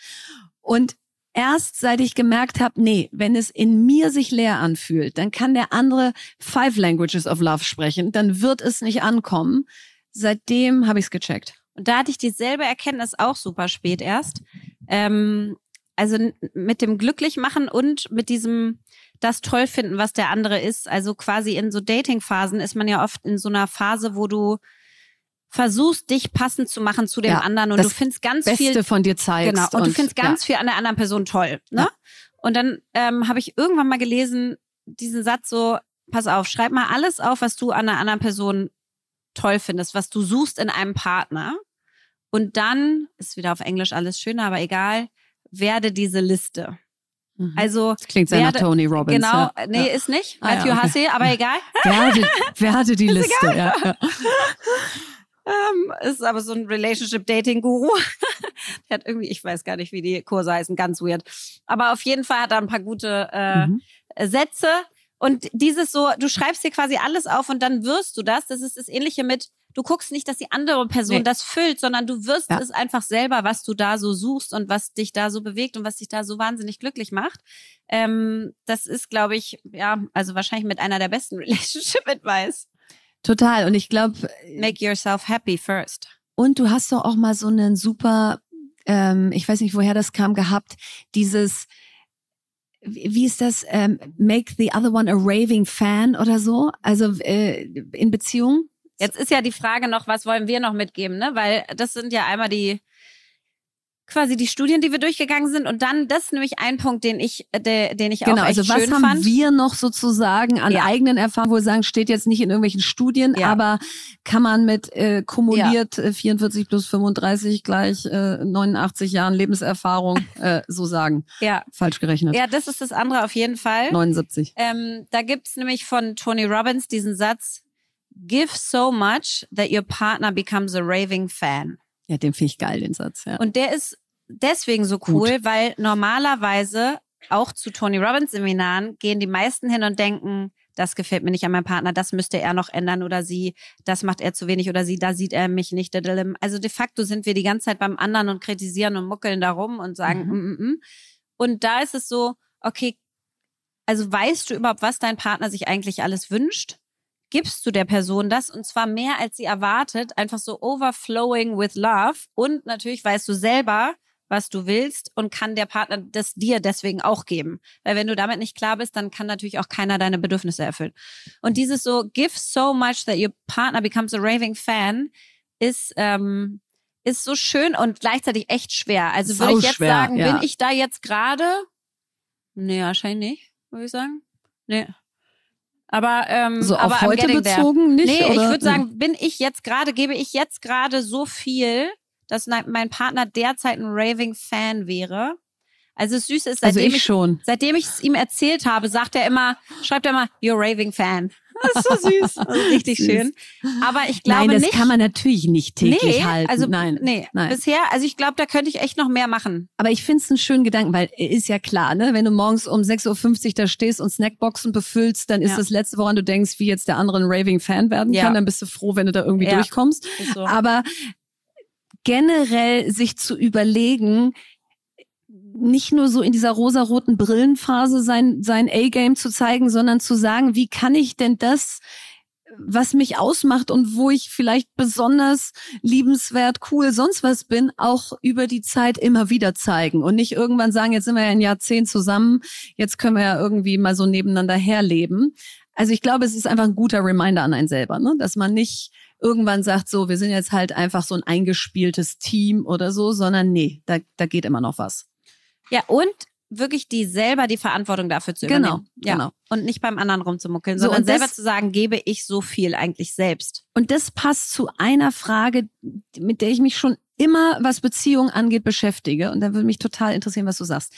Und erst seit ich gemerkt habe, nee, wenn es in mir sich leer anfühlt, dann kann der andere Five Languages of Love sprechen, dann wird es nicht ankommen. Seitdem habe ich es gecheckt. Und da hatte ich dieselbe Erkenntnis auch super spät erst. Ähm, also mit dem Glücklichmachen und mit diesem das toll finden, was der andere ist. Also quasi in so Dating-Phasen ist man ja oft in so einer Phase, wo du versuchst, dich passend zu machen zu dem ja, anderen und du findest ganz Beste viel von dir zeigst. Genau. Und, und du findest ganz ja. viel an der anderen Person toll. Ne? Ja. Und dann ähm, habe ich irgendwann mal gelesen, diesen Satz so, pass auf, schreib mal alles auf, was du an einer anderen Person toll findest, was du suchst in einem Partner. Und dann ist wieder auf Englisch alles schöner, aber egal, werde diese Liste. Mhm. Also das klingt sehr werde, nach Tony Robbins. Genau, ja. nee, ist nicht. Ah, Matthew ja, okay. Hussey, aber egal. Wer hatte, wer hatte die (laughs) Liste? Ja, ja. Ähm, ist aber so ein Relationship-Dating-Guru. (laughs) der hat irgendwie, ich weiß gar nicht, wie die Kurse heißen, ganz weird. Aber auf jeden Fall hat er ein paar gute äh, mhm. Sätze. Und dieses so, du schreibst dir quasi alles auf und dann wirst du das. Das ist das Ähnliche mit, du guckst nicht, dass die andere Person nee. das füllt, sondern du wirst ja. es einfach selber, was du da so suchst und was dich da so bewegt und was dich da so wahnsinnig glücklich macht. Ähm, das ist, glaube ich, ja, also wahrscheinlich mit einer der besten (laughs) Relationship Advice. Total. Und ich glaube. Make yourself happy first. Und du hast doch auch mal so einen super, ähm, ich weiß nicht, woher das kam, gehabt, dieses, wie ist das, ähm, make the other one a raving fan oder so? Also äh, in Beziehung? Jetzt ist ja die Frage noch, was wollen wir noch mitgeben, ne? Weil das sind ja einmal die quasi die Studien, die wir durchgegangen sind und dann das ist nämlich ein Punkt, den ich, de, den ich genau, auch echt also was schön haben fand. wir noch sozusagen an Ja. eigenen Erfahrungen, wo wir sagen, steht jetzt nicht in irgendwelchen Studien, Ja. aber kann man mit äh, kumuliert äh, 44 plus 35 gleich äh, 89 Jahren Lebenserfahrung (laughs) äh, so sagen. Ja. Falsch gerechnet. Ja, das ist das andere auf jeden Fall. 79. Ähm, da gibt's nämlich von Tony Robbins diesen Satz, give so much that your partner becomes a raving fan. Ja, den finde ich geil, den Satz. Ja. Und der ist deswegen so cool, weil normalerweise auch zu Tony Robbins Seminaren gehen die meisten hin und denken, das gefällt mir nicht an meinem Partner, das müsste er noch ändern oder sie, das macht er zu wenig oder sie, da sieht er mich nicht. Also de facto sind wir die ganze Zeit beim anderen und kritisieren und muckeln darum und sagen, Mhm. mm, mm, mm. und da ist es so, okay, also weißt du überhaupt, was dein Partner sich eigentlich alles wünscht? Gibst du der Person das und zwar mehr als sie erwartet, einfach so overflowing with love und natürlich weißt du selber, was du willst und kann der Partner das dir deswegen auch geben. Weil wenn du damit nicht klar bist, dann kann natürlich auch keiner deine Bedürfnisse erfüllen. Und dieses so, give so much that your partner becomes a raving fan, ist, ähm, ist so schön und gleichzeitig echt schwer. Also würde ich jetzt Sauschwer, sagen, ja. bin ich da jetzt gerade? Nee, wahrscheinlich nicht, würde ich sagen. Nee. Aber, ähm, so aber auf heute getting there. bezogen nicht? Nee, ich oder? würde sagen, bin ich jetzt gerade, gebe ich jetzt gerade so viel, dass mein Partner derzeit ein Raving-Fan wäre. Also Süße ist, also seitdem ich ich, schon. seitdem ich es ihm erzählt habe, sagt er immer, schreibt er immer, you're a Raving-Fan. Das ist so süß. (laughs) Also richtig Süß. schön. Aber ich glaube Nein, das nicht. kann man natürlich nicht täglich nee, halten. also nein, nee, nein. bisher, also ich glaube, da könnte ich echt noch mehr machen. Aber ich finde es einen schönen Gedanken, weil äh, ist ja klar, ne? wenn du morgens um 6.50 Uhr da stehst und Snackboxen befüllst, dann ist Ja. das Letzte, woran du denkst, wie jetzt der andere ein Raving-Fan werden Ja. kann. Dann bist du froh, wenn du da irgendwie Ja. durchkommst. So. Aber generell sich zu überlegen, nicht nur so in dieser rosaroten Brillenphase sein, sein A-Game zu zeigen, sondern zu sagen, wie kann ich denn das was mich ausmacht und wo ich vielleicht besonders liebenswert, cool, sonst was bin, auch über die Zeit immer wieder zeigen und nicht irgendwann sagen, jetzt sind wir ja ein Jahrzehnt zusammen, jetzt können wir ja irgendwie mal so nebeneinander herleben. Also ich glaube, es ist einfach ein guter Reminder an einen selber, ne? dass man nicht irgendwann sagt, so, wir sind jetzt halt einfach so ein eingespieltes Team oder so, sondern nee, da, da geht immer noch was. Ja, und wirklich die selber die Verantwortung dafür zu Genau, übernehmen. Ja. genau. Und nicht beim anderen rumzumuckeln, So, sondern und das- selber zu sagen, gebe ich so viel eigentlich selbst. Und das passt zu einer Frage, mit der ich mich schon immer, was Beziehungen angeht, beschäftige. Und da würde mich total interessieren, was du sagst.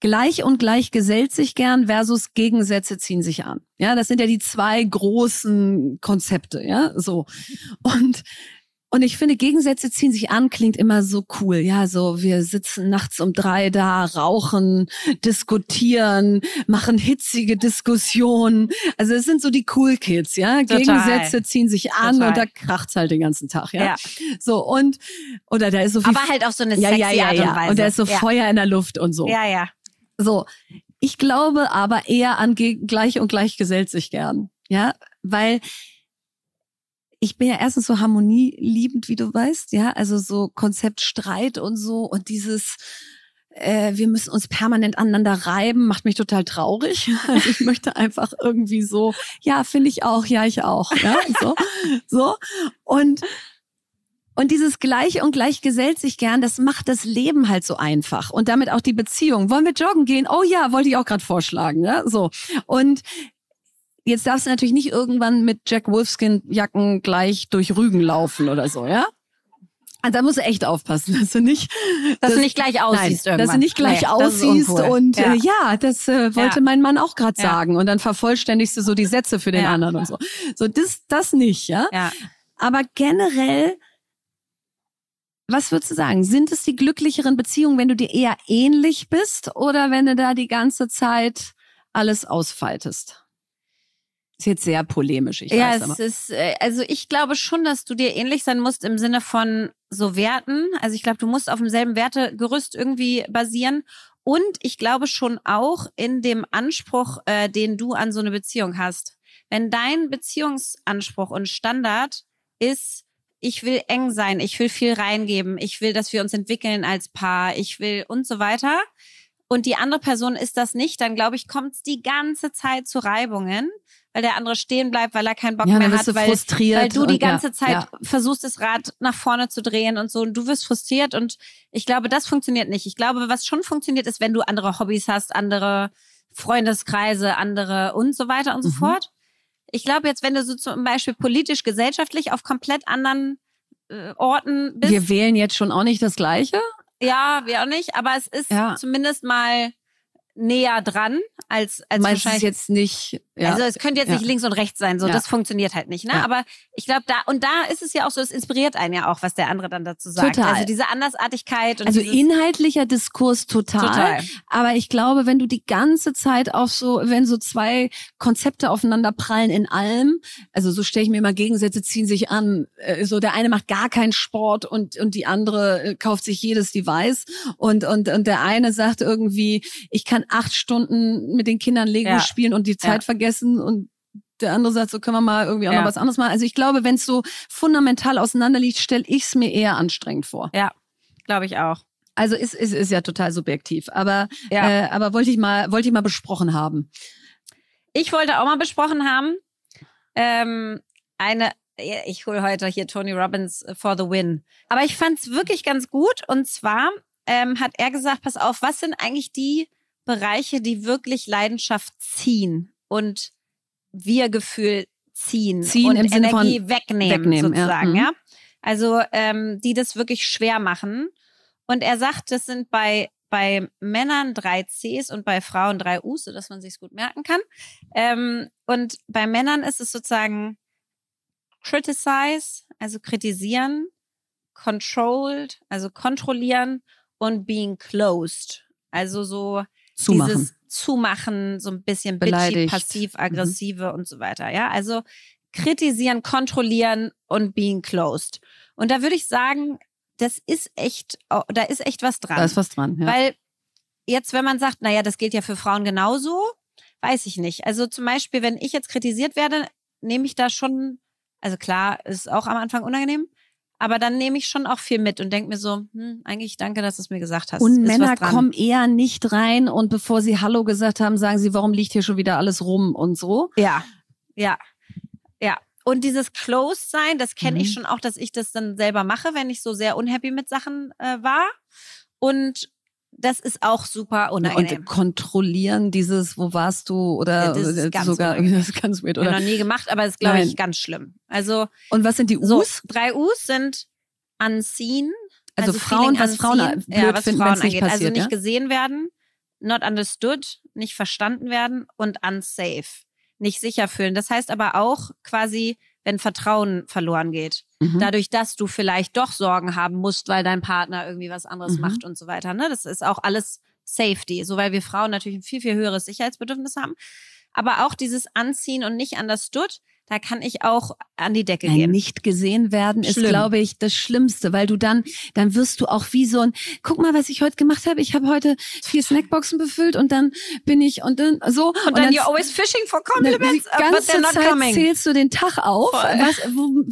Gleich und gleich gesellt sich gern versus Gegensätze ziehen sich an. Ja, das sind ja die zwei großen Konzepte, ja, so. Und und ich finde, Gegensätze ziehen sich an, klingt immer so cool. Ja, so wir sitzen nachts um drei da, rauchen, diskutieren, machen hitzige Diskussionen. Also es sind so die Cool Kids, ja. Total. Gegensätze ziehen sich an Total. und da kracht's halt den ganzen Tag, ja. Ja. So und oder da ist so viel Aber halt auf so eine ja, sexy ja, ja, Art und ja. Weise. Und da ist so ja. Feuer in der Luft und so. Ja, ja. So, ich glaube aber eher an gleich und gleich gesellt sich gern. Ja, weil ich bin ja erstens so harmonieliebend, wie du weißt, ja, also so Konzept Streit und so und dieses äh, wir müssen uns permanent aneinander reiben, macht mich total traurig. (laughs) Also ich möchte einfach irgendwie so, ja, finde ich auch, ja, ich auch, ja, so, (laughs) so und und dieses Gleich und Gleich gesellt sich gern, das macht das Leben halt so einfach und damit auch die Beziehung. Wollen wir joggen gehen? Oh ja, wollte ich auch gerade vorschlagen, ja, so. Und jetzt darfst du natürlich nicht irgendwann mit Jack Wolfskin Jacken gleich durch Rügen laufen oder so, ja? Und da musst du echt aufpassen, (laughs) dass du nicht, Dass du nicht gleich aussiehst nein, dass du nicht gleich Nee, aussiehst und Ja. äh, ja, das äh, wollte Ja. mein Mann auch gerade Ja. sagen und dann vervollständigst du so die Sätze für den anderen und so. So das das nicht, ja? Ja. Aber generell, was würdest du sagen? Sind es die glücklicheren Beziehungen, wenn du dir eher ähnlich bist oder wenn du da die ganze Zeit alles ausfaltest? Ist jetzt sehr polemisch, ich ja, weiß es aber. ist, äh, also ich glaube schon, dass du dir ähnlich sein musst im Sinne von so Werten. Also ich glaube, du musst auf demselben Wertegerüst irgendwie basieren. Und ich glaube schon auch in dem Anspruch, äh, den du an so eine Beziehung hast. Wenn dein Beziehungsanspruch und Standard ist, ich will eng sein, ich will viel reingeben, ich will, dass wir uns entwickeln als Paar, ich will und so weiter. Und die andere Person ist das nicht, dann glaube ich, kommt es die ganze Zeit zu Reibungen, weil der andere stehen bleibt, weil er keinen Bock ja, mehr hat, weil, weil du die und ja, ganze Zeit Ja. versuchst, das Rad nach vorne zu drehen und so und du wirst frustriert und ich glaube, das funktioniert nicht. Ich glaube, was schon funktioniert, ist, wenn du andere Hobbys hast, andere Freundeskreise, andere und so weiter und so Mhm. fort. Ich glaube jetzt, wenn du so zum Beispiel politisch, gesellschaftlich auf komplett anderen äh, Orten bist, Wir wählen jetzt schon auch nicht das Gleiche. ja, wir auch nicht, aber es ist Ja. zumindest mal näher dran als, als Meinst du es wahrscheinlich jetzt nicht? Ja. also es könnte jetzt Ja. nicht links und rechts sein, so Ja. das funktioniert halt nicht, ne? Aber ich glaube da und da ist es ja auch so, es inspiriert einen ja auch, was der andere dann dazu sagt. Total. Also diese Andersartigkeit und also inhaltlicher Diskurs total. total. Aber ich glaube, wenn du die ganze Zeit auf so, wenn so zwei Konzepte aufeinander prallen in allem, also so stelle ich mir immer Gegensätze ziehen sich an. Äh, So der eine macht gar keinen Sport und und die andere äh, kauft sich jedes Device und und und der eine sagt irgendwie, ich kann acht Stunden mit den Kindern Lego spielen und die Zeit Ja. Vergessen und der andere sagt, so können wir mal irgendwie auch Ja. noch was anderes machen. Also ich glaube, wenn es so fundamental auseinander liegt, stelle ich es mir eher anstrengend vor. Glaube ich auch. Also ist, ist, ist ja total subjektiv. Aber, Ja. äh, aber wollte ich mal, wollte ich mal besprochen haben. Ich wollte auch mal besprochen haben, ähm, eine, ich hole heute hier Tony Robbins äh, for the win. Aber ich fand es wirklich ganz gut. Und zwar ähm, hat er gesagt, pass auf, was sind eigentlich die Bereiche, die wirklich Leidenschaft ziehen und Wir-Gefühl ziehen, Ziehen und im Sinne von Energie wegnehmen, wegnehmen, ja. sozusagen, Mhm. ja. Also ähm, die das wirklich schwer machen. Und er sagt, das sind bei bei Männern drei Cs und bei Frauen drei Us, sodass man sich gut merken kann. Ähm, und bei Männern ist es sozusagen criticize, also kritisieren, controlled, also kontrollieren und being closed, also so Zumachen. dieses Zumachen, so ein bisschen bitchy, passiv, aggressive und so weiter. Ja, also kritisieren, kontrollieren und being closed. Und da würde ich sagen, das ist echt, da ist echt was dran. Da ist was dran. Ja. Weil jetzt, wenn man sagt, naja, das gilt ja für Frauen genauso, weiß ich nicht. Also zum Beispiel, wenn ich jetzt kritisiert werde, nehme ich da schon, also klar, ist auch am Anfang unangenehm, aber dann nehme ich schon auch viel mit und denke mir so, hm, eigentlich danke, dass du es mir gesagt hast. Und Ist Männer kommen eher nicht rein und bevor sie Hallo gesagt haben, sagen sie, warum liegt hier schon wieder alles rum und so. Ja, ja, ja. Und dieses Closed sein, das kenne ich Mhm. schon auch, dass ich das dann selber mache, wenn ich so sehr unhappy mit Sachen äh, war. Und das ist auch super unangenehm. Und kontrollieren dieses, wo warst du Ja, oder das ist äh, ganz sogar, unangenehm. (laughs) das ist ganz weird, Hab ich oder? noch nie gemacht, aber das ist, glaube Nein. ich, ganz schlimm. Also Und was sind die so, Us? drei U's sind unseen. Also Frauen, feeling was Frauen blöd ja, was finden, Frauen nicht angeht. Also passiert, nicht ja? gesehen werden, not understood, nicht verstanden werden und unsafe, nicht sicher fühlen. Das heißt aber auch quasi, wenn Vertrauen verloren geht. Mhm. Dadurch, dass du vielleicht doch Sorgen haben musst, weil dein Partner irgendwie was anderes Mhm. macht und so weiter. Ne? Das ist auch alles Safety, so weil wir Frauen natürlich ein viel, viel höheres Sicherheitsbedürfnis haben. Aber auch dieses Anziehen und nicht understood, da kann ich auch an die Decke Nein, gehen. nicht gesehen werden ist, Schlimm. glaube ich, das Schlimmste, weil du dann, dann wirst du auch wie so ein, guck mal, was ich heute gemacht habe. Ich habe heute vier Snackboxen befüllt und dann bin ich und dann so. Und dann, you're always fishing for compliments, die uh, but ganze they're not Zeit coming. zählst du den Tag auf, Voll. was,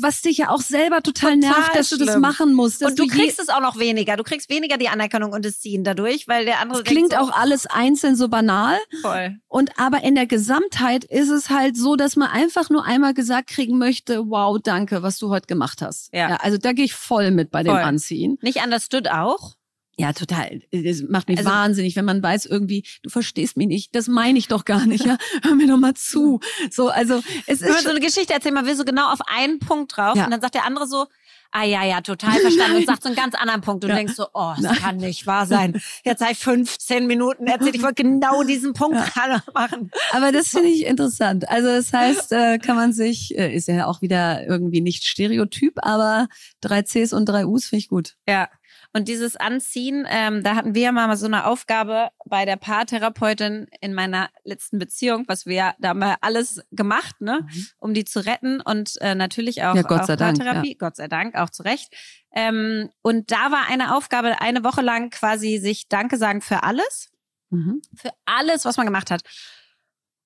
was dich ja auch selber total, Total nervt, dass du das schlimm. machen musst. Und du kriegst es auch noch weniger. Du kriegst weniger die Anerkennung und das Ziehen dadurch, weil der andere es klingt so, auch alles einzeln so banal. voll. Und aber in der Gesamtheit ist es halt so, dass man einfach nur einmal gesagt kriegen möchte, wow, danke, was du heute gemacht hast. Ja. also da gehe ich voll mit bei dem Voll. Anziehen. Nicht understood auch. Ja, total. Es macht mich Also- wahnsinnig, wenn man weiß irgendwie, du verstehst mich nicht. Das meine ich doch gar nicht. Ja, hör mir doch mal zu. So, also es Wenn man ist so eine Geschichte erzählt, man will so genau auf einen Punkt drauf Ja. und dann sagt der andere so, ah ja, ja, total verstanden und (laughs) sagt so einen ganz anderen Punkt und Ja. du denkst so, oh, das Nein. kann nicht wahr sein. Jetzt habe ich 15 Minuten erzählt, ich wollte genau diesen Punkt gerade machen. Aber das finde ich interessant. Also das heißt, äh, kann man sich, äh, ist ja auch wieder irgendwie nicht Stereotyp, aber drei Cs und drei Us finde ich gut. Ja. Und dieses Anziehen, ähm, da hatten wir ja mal so eine Aufgabe bei der Paartherapeutin in meiner letzten Beziehung, was wir ja, da wir alles gemacht, ne, um die zu retten und äh, natürlich auch, Mhm. Ja, Gott auch sei Dank, Paartherapie, Gott sei Dank, auch zu Recht. Ähm, und da war eine Aufgabe, eine Woche lang quasi sich Danke sagen für alles Mhm. für alles, was man gemacht hat.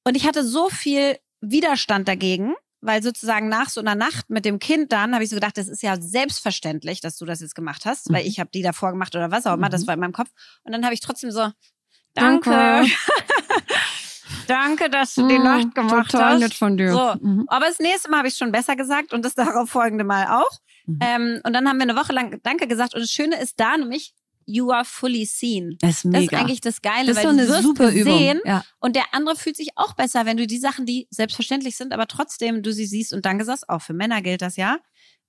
Und ich hatte so viel Widerstand dagegen, weil sozusagen nach so einer Nacht mit dem Kind dann habe ich so gedacht, das ist ja selbstverständlich, dass du das jetzt gemacht hast, weil Mhm. ich habe die davor gemacht oder was auch immer, das Mhm. war in meinem Kopf. Und dann habe ich trotzdem so, danke, danke, (laughs) dass du die Mm, Nacht gemacht total hast. nett von dir. So, Mhm. aber das nächste Mal habe ich schon besser gesagt und das (laughs) darauf folgende Mal auch. Mhm. Ähm, und dann haben wir eine Woche lang Danke gesagt und das Schöne ist da nämlich, you are fully seen. Das ist Das ist mega. eigentlich das Geile, das ist weil so du eine wirst super gesehen Übung. Ja. und der andere fühlt sich auch besser, wenn du die Sachen, die selbstverständlich sind, aber trotzdem du sie siehst und Danke sagst. Auch für Männer gilt das ja.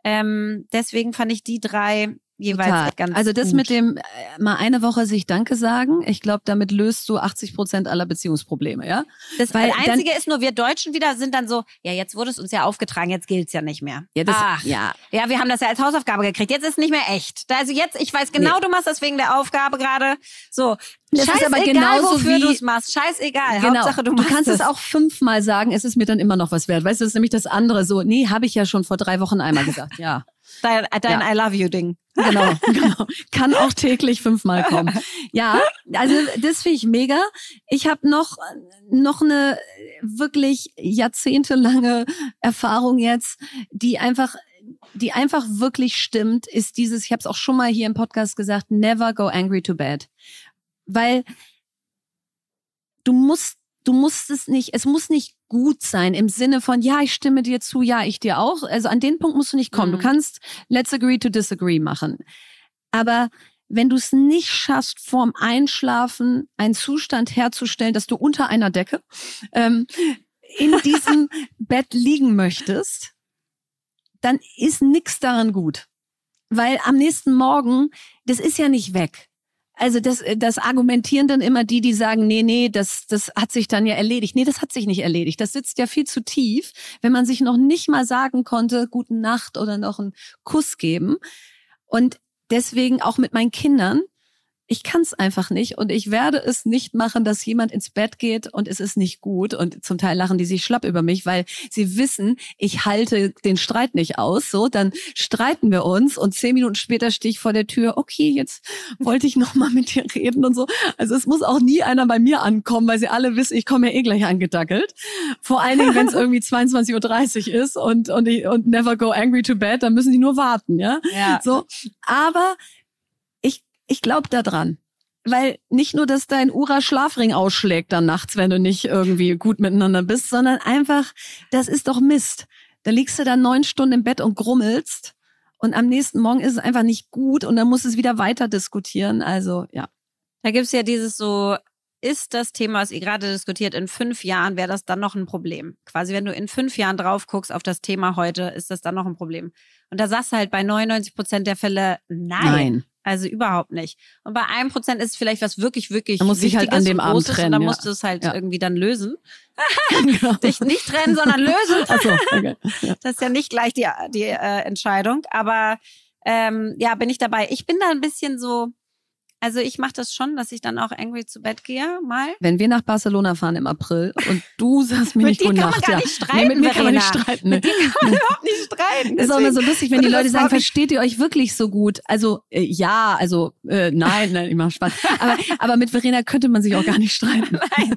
Ähm, deswegen fand ich die drei jeweils Total. ganz Also das gut. mit dem äh, mal eine Woche sich Danke sagen, ich glaube, damit löst du 80 Prozent aller Beziehungsprobleme, ja? Das weil Einzige ist nur, wir Deutschen wieder sind dann so, ja, jetzt wurde es uns ja aufgetragen, jetzt gilt's ja nicht mehr. Ja, das, Ach, ja. ja, wir haben das ja als Hausaufgabe gekriegt. Jetzt ist es nicht mehr echt. Also jetzt, ich weiß genau, du machst das wegen der Aufgabe gerade. So, Das ist scheißegal, aber genauso wofür wie- du es machst. Scheißegal. Genau. Hauptsache, du du machst kannst es es auch fünfmal sagen, es ist mir dann immer noch was wert. Weißt du, das ist nämlich das andere. So, nee, habe ich ja schon vor drei Wochen einmal gesagt. Ja, Dein, dein Ja. I love you Ding. (laughs) genau, genau. Kann auch täglich fünfmal kommen. Ja, also das finde ich mega. Ich habe noch noch eine wirklich jahrzehntelange Erfahrung jetzt, die einfach die einfach wirklich stimmt, ist dieses, ich habe es auch schon mal hier im Podcast gesagt, never go angry to bed. Weil du musst, du musst es nicht, es muss nicht gut sein im Sinne von, ja, ich stimme dir zu, ja, ich dir auch. Also an den Punkt musst du nicht kommen. Mhm. Du kannst let's agree to disagree machen. Aber wenn du es nicht schaffst, vorm Einschlafen einen Zustand herzustellen, dass du unter einer Decke ähm, in (laughs) diesem Bett liegen möchtest, dann ist nix daran gut. Weil am nächsten Morgen, das ist ja nicht weg. Also das, das argumentieren dann immer die, die sagen, nee, nee, das, das hat sich dann ja erledigt. Nee, das hat sich nicht erledigt. Das sitzt ja viel zu tief, wenn man sich noch nicht mal sagen konnte, guten Nacht oder noch einen Kuss geben. Und deswegen auch mit meinen Kindern, ich kann es einfach nicht und ich werde es nicht machen, dass jemand ins Bett geht und es ist nicht gut und zum Teil lachen die sich schlapp über mich, weil sie wissen, ich halte den Streit nicht aus. So, dann streiten wir uns und zehn Minuten später stehe ich vor der Tür. Okay, jetzt wollte ich noch mal mit dir reden und so. Also es muss auch nie einer bei mir ankommen, weil sie alle wissen, ich komme ja eh gleich angedackelt. Vor allen Dingen, wenn es (laughs) irgendwie 22:30 Uhr ist und und ich, und never go angry to bed, dann müssen die nur warten, ja. Ja. So, aber ich glaube da dran. Weil nicht nur, dass dein Ura-Schlafring ausschlägt dann nachts, wenn du nicht irgendwie gut miteinander bist, sondern einfach, das ist doch Mist. Da liegst du dann neun Stunden im Bett und grummelst und am nächsten Morgen ist es einfach nicht gut und dann musst du es wieder weiter diskutieren. Also ja. Da gibt's ja dieses so, ist das Thema, was ihr gerade diskutiert, in fünf Jahren wäre das dann noch ein Problem? Quasi, wenn du in fünf Jahren drauf guckst auf das Thema heute, ist das dann noch ein Problem? Und da sagst du halt bei 99 Prozent der Fälle, nein. Nein. Also überhaupt nicht. Und bei einem Prozent ist es vielleicht was wirklich, wirklich Da musst du dich halt an dem Abend trennen, Und dann ja. musst du es halt Ja. irgendwie dann lösen. (laughs) (laughs) Genau. Dich nicht trennen, sondern lösen. Ach so, okay. (laughs) Das ist ja nicht gleich die, die äh, Entscheidung. Aber ähm, ja, bin ich dabei. Ich bin da ein bisschen so, also ich mache das schon, dass ich dann auch angry zu Bett gehe, mal. Wenn wir nach Barcelona fahren im April und du (laughs) sagst mir Mit nicht gute Nacht, ja. nicht streiten, nee, mit mir kann man nicht streiten. Mit Nee. dir kann man (laughs) überhaupt nicht streiten. ist auch immer so lustig, wenn die Leute sagen, versteht ihr euch wirklich so gut? Also äh, ja, also äh, nein, nein, ich mach Spaß. Aber, aber mit Verena könnte man sich auch gar nicht streiten. (laughs) Nein,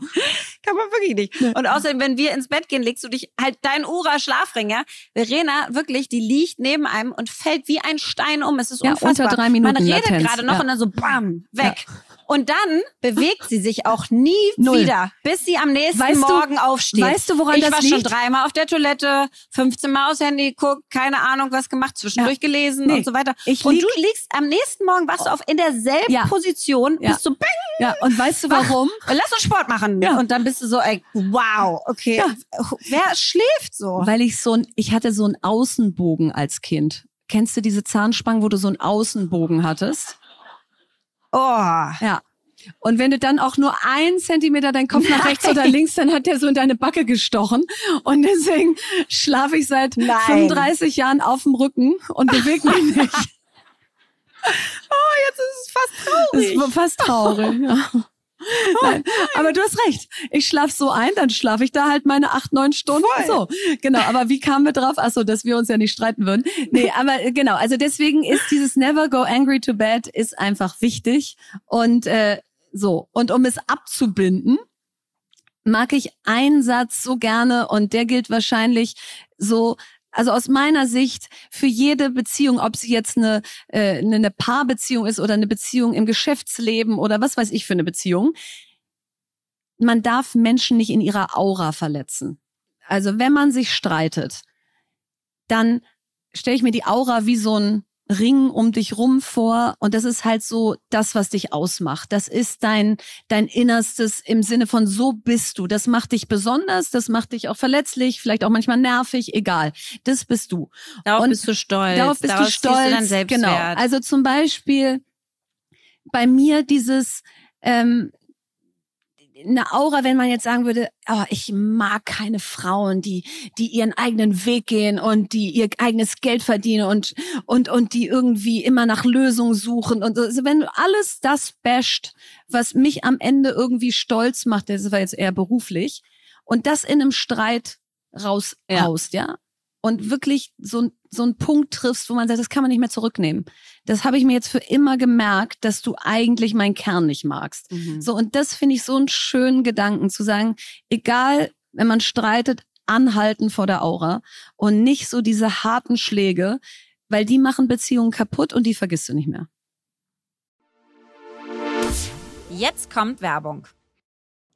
kann man wirklich nicht. Und außerdem, wenn wir ins Bett gehen, legst du dich halt dein Ura Schlafring, ja. Verena, wirklich, die liegt neben einem und fällt wie ein Stein um. Es ist Ja, unfassbar. unter drei Minuten Man redet gerade noch ja. und dann so bam, weg. Und dann bewegt sie sich auch nie (laughs) Null. wieder, bis sie am nächsten Weißt du- Morgen aufsteht. weißt du, woran ich das war schon liegt? dreimal auf der Toilette, 15 Mal aufs Handy geguckt, keine Ahnung, was gemacht, zwischendurch gelesen Nee, und so weiter. ich und lieg- du liegst am nächsten Morgen, warst du auf in derselben Ja. Position, Ja. bist du bang, Ja, und weißt du warum? Lass uns Sport machen. Ja. Und dann bist du so, ey, wow, okay. Wer schläft so? Weil ich so ein, ich hatte so einen Außenbogen als Kind. Kennst du diese Zahnspangen, wo du so einen Außenbogen hattest? Oh. Ja. Und wenn du dann auch nur ein Zentimeter deinen Kopf nach rechts oder links, dann hat der so in deine Backe gestochen. Und deswegen schlafe ich seit Nein. 35 Jahren auf dem Rücken und bewege mich (laughs) nicht. Jetzt ist es fast Das ist fast traurig. Ja. Nein, aber du hast recht. Ich schlafe so ein, dann schlafe ich da halt meine acht, neun Stunden. So, genau. Aber wie kamen wir drauf? Ach so, dass wir uns ja nicht streiten würden. Nee, (laughs) aber äh, genau. Also deswegen ist dieses Never go angry to bed ist einfach wichtig. Und äh, so. Und um es abzubinden, mag ich einen Satz so gerne und der gilt wahrscheinlich so, also aus meiner Sicht für jede Beziehung, ob sie jetzt eine, äh, eine Paarbeziehung ist oder eine Beziehung im Geschäftsleben oder was weiß ich für eine Beziehung, man darf Menschen nicht in ihrer Aura verletzen. Also wenn man sich streitet, dann stelle ich mir die Aura wie so ein Ring um dich rum vor und das ist halt so das, was dich ausmacht. Das ist dein, dein Innerstes im Sinne von so bist du. Das macht dich besonders, das macht dich auch verletzlich, vielleicht auch manchmal nervig, egal. Das bist du. Darauf Und bist du stolz. Darauf bist Daraus du stolz. Du. Genau. Also zum Beispiel bei mir dieses ähm, eine Aura, wenn man jetzt sagen würde, oh, ich mag keine Frauen, die die ihren eigenen Weg gehen und die ihr eigenes Geld verdienen und und und die irgendwie immer nach Lösungen suchen und so. also wenn du alles das basht, was mich am Ende irgendwie stolz macht, das war jetzt eher beruflich und das in einem Streit raus Ja. ja, und wirklich so, ein- so einen Punkt triffst, wo man sagt, das kann man nicht mehr zurücknehmen. Das habe ich mir jetzt für immer gemerkt, dass du eigentlich meinen Kern nicht magst. Mhm. So, und das finde ich so einen schönen Gedanken, zu sagen, egal, wenn man streitet, anhalten vor der Aura und nicht so diese harten Schläge, weil die machen Beziehungen kaputt und die vergisst du nicht mehr. Jetzt kommt Werbung.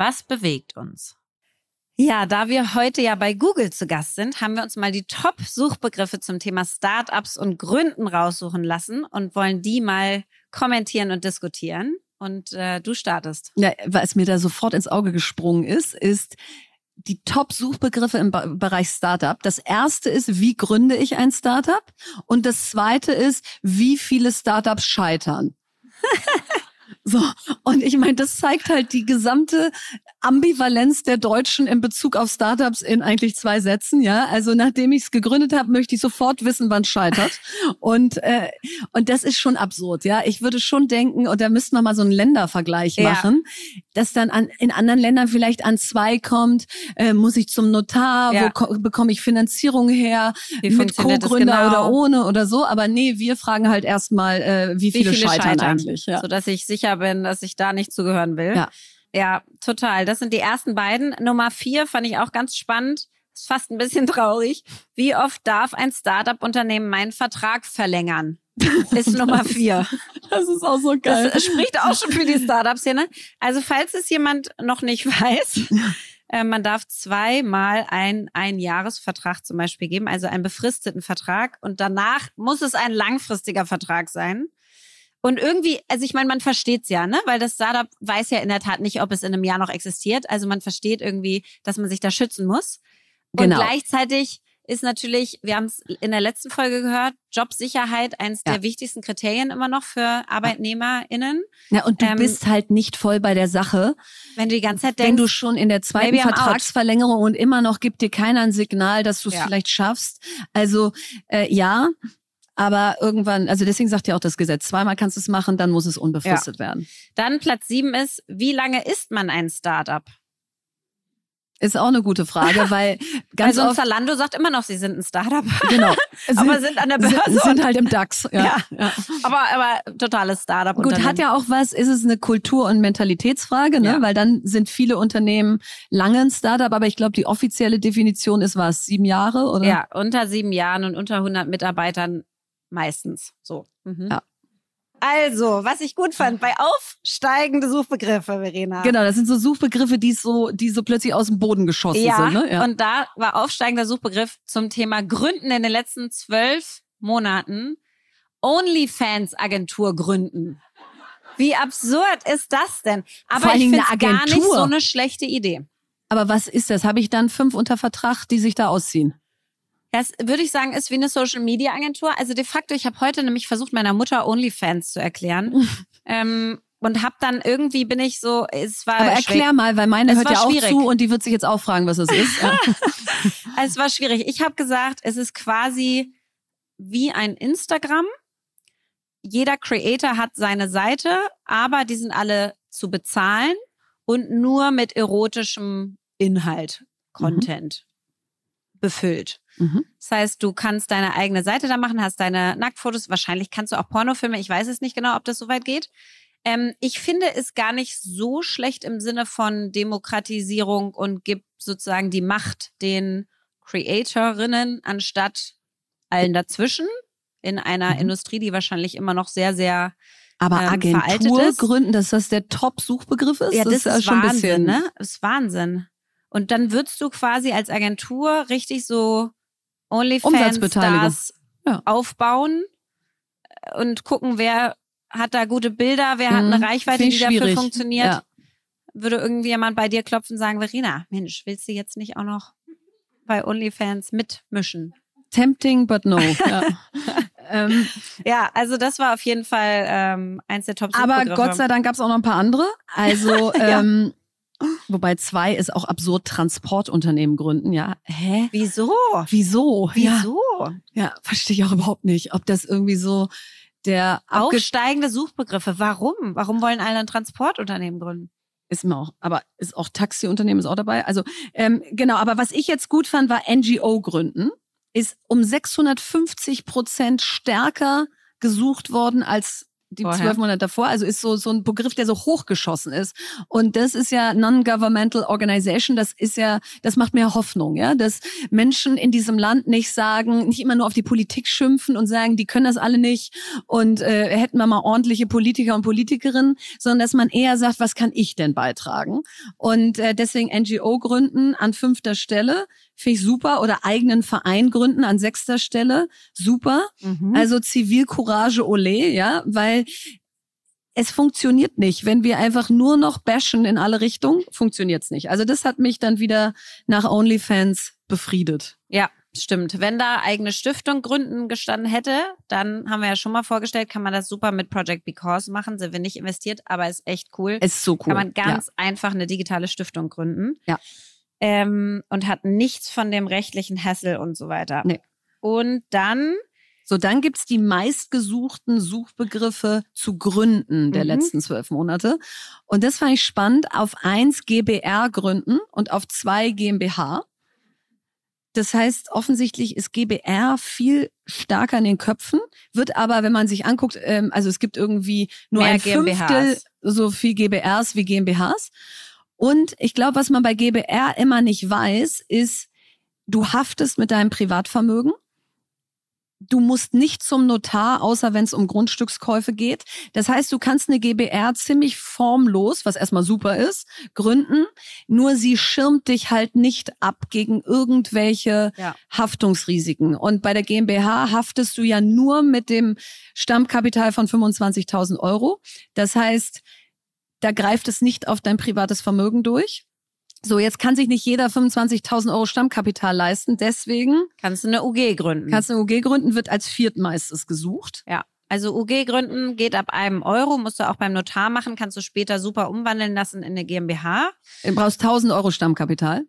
Was bewegt uns? Ja, da wir heute ja bei Google zu Gast sind, haben wir uns mal die Top-Suchbegriffe zum Thema Startups und Gründen raussuchen lassen und wollen die mal kommentieren und diskutieren. Und äh, du startest. Ja, was mir da sofort ins Auge gesprungen ist, ist die Top-Suchbegriffe im Bereich Startup. Das erste ist, wie gründe ich ein Startup? Und das zweite ist, wie viele Startups scheitern? (laughs) So, und ich meine, das zeigt halt die gesamte Ambivalenz der Deutschen in Bezug auf Startups in eigentlich zwei Sätzen, ja. Also nachdem ich es gegründet habe, möchte ich sofort wissen, wann es scheitert. (laughs) Und, äh, und das ist schon absurd, ja. Ich würde schon denken, und da müssten wir mal so einen Ländervergleich machen, ja. dass dann an, in anderen Ländern vielleicht an zwei kommt, äh, muss ich zum Notar, ja. wo bekomme ich Finanzierung her, wie mit Co-Gründer genau? oder ohne oder so. Aber nee, wir fragen halt erstmal, äh, wie, viele, wie viele scheitern, scheitern eigentlich. Ja. Sodass ich sicher bin, dass ich da nicht zugehören will. Ja. Ja, total. Das sind die ersten beiden. Nummer vier fand ich auch ganz spannend. Ist fast ein bisschen (laughs) traurig. Wie oft darf ein Startup-Unternehmen meinen Vertrag verlängern? (laughs) Ist Nummer vier. Das ist auch so geil. Das spricht auch schon für die Startup-Szene. Also, falls es jemand noch nicht (laughs) weiß, äh, man darf zweimal einen Einjahresvertrag zum Beispiel geben, also einen befristeten Vertrag. Und danach muss es ein langfristiger Vertrag sein. Und irgendwie, also ich meine, man versteht's ja, ne? Weil das Startup weiß ja in der Tat nicht, ob es in einem Jahr noch existiert. Also man versteht irgendwie, dass man sich da schützen muss. Und genau. gleichzeitig ist natürlich, wir haben es in der letzten Folge gehört, Jobsicherheit eines ja. der wichtigsten Kriterien immer noch für ArbeitnehmerInnen. Ja, und du ähm, bist halt nicht voll bei der Sache. Wenn du die ganze Zeit denkst, wenn du schon in der zweiten Vertragsverlängerung und immer noch gibt dir keiner ein Signal, dass du es ja. vielleicht schaffst. Also äh, ja, aber irgendwann, also deswegen sagt ja auch das Gesetz, zweimal kannst du es machen, dann muss es unbefristet ja. werden. Dann Platz sieben ist, wie lange ist man ein Startup? Ist auch eine gute Frage, (laughs) weil ganz also oft Zalando sagt immer noch, sie sind ein Startup. Genau. (laughs) aber sind an der Börse. Sind, sind halt im DAX. (laughs) Ja. ja. ja. Aber, aber totales Startup. Gut, hat ja auch was, ist es eine Kultur- und Mentalitätsfrage, ne? Ja. Weil dann sind viele Unternehmen lange ein Startup, aber ich glaube, die offizielle Definition ist was, sieben Jahre, oder? Ja, unter sieben Jahren und unter 100 Mitarbeitern Meistens so. Mhm. Ja. Also, was ich gut fand, bei aufsteigende Suchbegriffe, Verena. Genau, das sind so Suchbegriffe, die so, die so plötzlich aus dem Boden geschossen ja, sind. Ne? Ja, und da war aufsteigender Suchbegriff zum Thema Gründen in den letzten zwölf Monaten OnlyFans-Agentur gründen. Wie absurd ist das denn? Aber ich finde gar nicht so eine schlechte Idee. Aber was ist das? Habe ich dann fünf unter Vertrag, die sich da ausziehen? Das würde ich sagen, ist wie eine Social Media Agentur. Also de facto, ich habe heute nämlich versucht, meiner Mutter OnlyFans zu erklären. ähm, und hab dann irgendwie bin ich so, es war Aber erklär mal, weil meine Es hört ja auch schwierig. zu und die wird sich jetzt auch fragen, was es ist. (laughs) Ja. es war schwierig. Ich habe gesagt, es ist quasi wie ein Instagram. Jeder Creator hat seine Seite, aber die sind alle zu bezahlen und nur mit erotischem Inhalt, Content befüllt. Mhm. Das heißt, du kannst deine eigene Seite da machen, hast deine Nacktfotos. Wahrscheinlich kannst du auch Pornofilme. Ich weiß es nicht genau, ob das so weit geht. Ähm, ich finde es gar nicht so schlecht im Sinne von Demokratisierung und gibt sozusagen die Macht den Creatorinnen anstatt allen dazwischen in einer Mhm. Industrie, die wahrscheinlich immer noch sehr, sehr Aber ähm, Agentur gründen, dass das der Top-Suchbegriff ist, ja, das, ja ist schon ein Wahnsinn, bisschen. ne? Das ist Wahnsinn. Und dann würdest du quasi als Agentur richtig so. OnlyFans-Stars Ja. aufbauen und gucken, wer hat da gute Bilder, wer hat Mhm, eine Reichweite, find die ich dafür schwierig. funktioniert. Ja. Würde irgendjemand bei dir klopfen und sagen, Verena, Mensch, willst du jetzt nicht auch noch bei OnlyFans mitmischen? Tempting, but no. (laughs) Ja. ähm, Ja, also das war auf jeden Fall ähm, eins der top aber Gott sei Dank gab es auch noch ein paar andere. Also, (laughs) Ja. ähm, wobei zwei ist auch absurd, Transportunternehmen gründen. Ja, hä? Wieso? Wieso? Ja, Wieso? ja verstehe ich auch überhaupt nicht. Ob das irgendwie so der Aufsteigende Suchbegriffe. Warum? Warum wollen alle ein Transportunternehmen gründen? ist mir auch, aber ist auch Taxiunternehmen ist auch dabei. Also ähm, genau, aber was ich jetzt gut fand, war NGO gründen. Ist um 650 Prozent stärker gesucht worden als die Vorher. zwölf Monate davor. Also ist so so ein Begriff, der so hochgeschossen ist. Und das ist ja Non-Governmental Organization. Das ist ja, das macht mir Hoffnung, ja, dass Menschen in diesem Land nicht sagen, nicht immer nur auf die Politik schimpfen und sagen, die können das alle nicht und äh, hätten wir mal ordentliche Politiker und Politikerinnen, sondern dass man eher sagt, was kann ich denn beitragen? Und äh, deswegen NGO gründen an fünfter Stelle finde ich super oder eigenen Verein gründen an sechster Stelle super. Also Zivilcourage ole, ja, weil es funktioniert nicht. Wenn wir einfach nur noch bashen in alle Richtungen, funktioniert's nicht. Also das hat mich dann wieder nach OnlyFans befriedet. Ja, stimmt. Wenn da eigene Stiftung gründen gestanden hätte, dann haben wir ja schon mal vorgestellt, kann man das super mit Project Because machen. Sind wir nicht investiert, aber ist echt cool. Es ist so cool. Kann man ganz einfach eine digitale Stiftung gründen. Ja. Ähm, und hat nichts von dem rechtlichen Hassel und so weiter. Nee. Und dann, So, dann gibt's die meistgesuchten Suchbegriffe zu Gründen der Mhm. letzten zwölf Monate. Und das fand ich spannend. Auf eins GBR gründen und auf zwei GmbH. Das heißt, offensichtlich ist GBR viel stärker in den Köpfen, wird aber, wenn man sich anguckt, ähm, also es gibt irgendwie nur Mehr ein Fünftel GmbHs. so viel GBRs wie GmbHs. Und ich glaube, was man bei GBR immer nicht weiß, ist, du haftest mit deinem Privatvermögen. Du musst nicht zum Notar, außer wenn es um Grundstückskäufe geht. Das heißt, du kannst eine GBR ziemlich formlos, was erstmal super ist, gründen. Nur sie schirmt dich halt nicht ab gegen irgendwelche Ja. Haftungsrisiken. Und bei der GmbH haftest du ja nur mit dem Stammkapital von 25.000 Euro. Das heißt, da greift es nicht auf dein privates Vermögen durch. So, jetzt kann sich nicht jeder 25.000 Euro Stammkapital leisten. Deswegen kannst du eine UG gründen. kannst du eine UG gründen, wird als viertmeistes gesucht. Ja. Also UG gründen geht ab einem Euro, musst du auch beim Notar machen, kannst du später super umwandeln lassen in eine GmbH. Du brauchst 1000 Euro Stammkapital.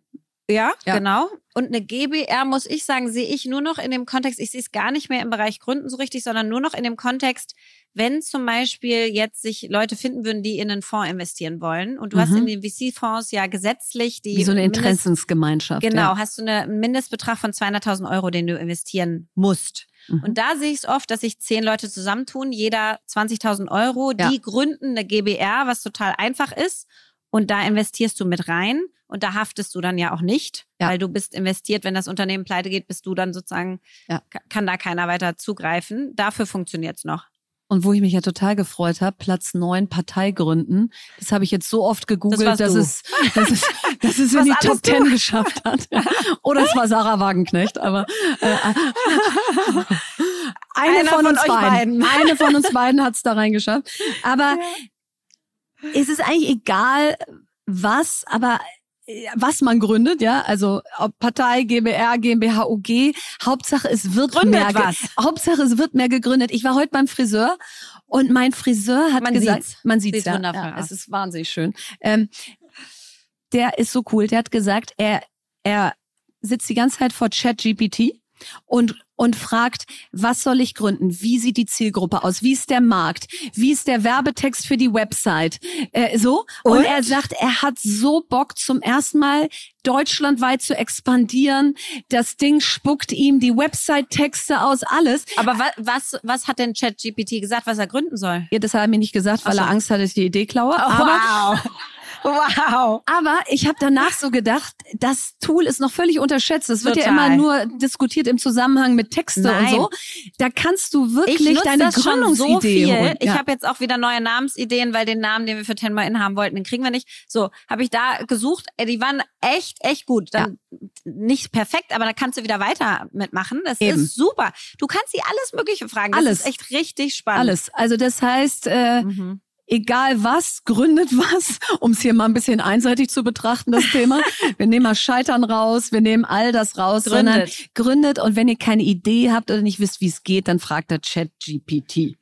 Ja, Ja. genau. Und eine GBR, muss ich sagen, sehe ich nur noch in dem Kontext, ich sehe es gar nicht mehr im Bereich Gründen so richtig, sondern nur noch in dem Kontext, wenn zum Beispiel jetzt sich Leute finden würden, die in einen Fonds investieren wollen und du hast Mhm. in den VC-Fonds ja gesetzlich die Wie so eine Mindest- Interessensgemeinschaft. Genau, Ja. hast du eine, einen Mindestbetrag von 200.000 Euro, den du investieren musst. Mhm. Und da sehe ich es oft, dass sich zehn Leute zusammentun, jeder 20.000 Euro, Ja. die gründen eine GBR, was total einfach ist. Und da investierst du mit rein und da haftest du dann ja auch nicht, Ja. weil du bist investiert. Wenn das Unternehmen pleite geht, bist du dann sozusagen, Ja. ka- kann da keiner weiter zugreifen. Dafür funktioniert's noch. Und wo ich mich ja total gefreut habe, Platz neun Partei gründen. Das habe ich jetzt so oft gegoogelt, warst dass es, dass es, (laughs) dass es in die Top. Ten geschafft hat. (laughs) Oder es war Sarah Wagenknecht, aber äh, (laughs) eine Einer von, uns beiden. beiden. Eine von uns beiden hat es da reingeschafft. Aber es ist eigentlich egal, was, aber äh, was man gründet, ja, also ob Partei, GBR, GmbH, UG, Hauptsache es wird Gründet mehr, was. Hauptsache es wird mehr gegründet. Ich war heute beim Friseur Und mein Friseur hat Man gesagt, sieht's. man sieht's Sieht ja, ja, es ist wahnsinnig schön. Ähm, der ist so cool. Der hat gesagt, er er sitzt die ganze Zeit vor ChatGPT und und fragt, was soll ich gründen? Wie sieht die Zielgruppe aus? Wie ist der Markt? Wie ist der Werbetext für die Website? Äh, so. Und? Und? er sagt, er hat so Bock zum ersten Mal deutschlandweit zu expandieren. Das Ding spuckt ihm die Website-Texte aus, alles. Aber wa was, was hat denn ChatGPT gesagt, was er gründen soll? Ja, das hat er mir nicht gesagt, weil so. er Angst hatte, dass ich die Idee klaue. aber, wow. Wow. aber ich habe danach so gedacht, das Tool ist noch völlig unterschätzt. Es wird ja immer nur diskutiert im Zusammenhang mit Texte Nein. und so. Da kannst du Ich wirklich deine das schon so Gründungsidee viel. holen. Ich Ja. habe jetzt auch wieder neue Namensideen, weil den Namen, den wir für Ten More In haben wollten, den kriegen wir nicht. So, habe ich da gesucht. Ey, Die waren echt, echt gut. Dann nicht perfekt, aber da kannst du wieder weiter mitmachen. Das Eben. ist super. Du kannst sie alles Mögliche fragen. Das Alles. ist echt richtig spannend. alles. Also das heißt, äh, Mhm. Egal was, gründet was, um es hier mal ein bisschen einseitig zu betrachten, das Thema. Wir nehmen mal Scheitern raus, wir nehmen all das raus, sondern Gründet. gründet und wenn ihr keine Idee habt oder nicht wisst, wie es geht, dann fragt der Chat GPT.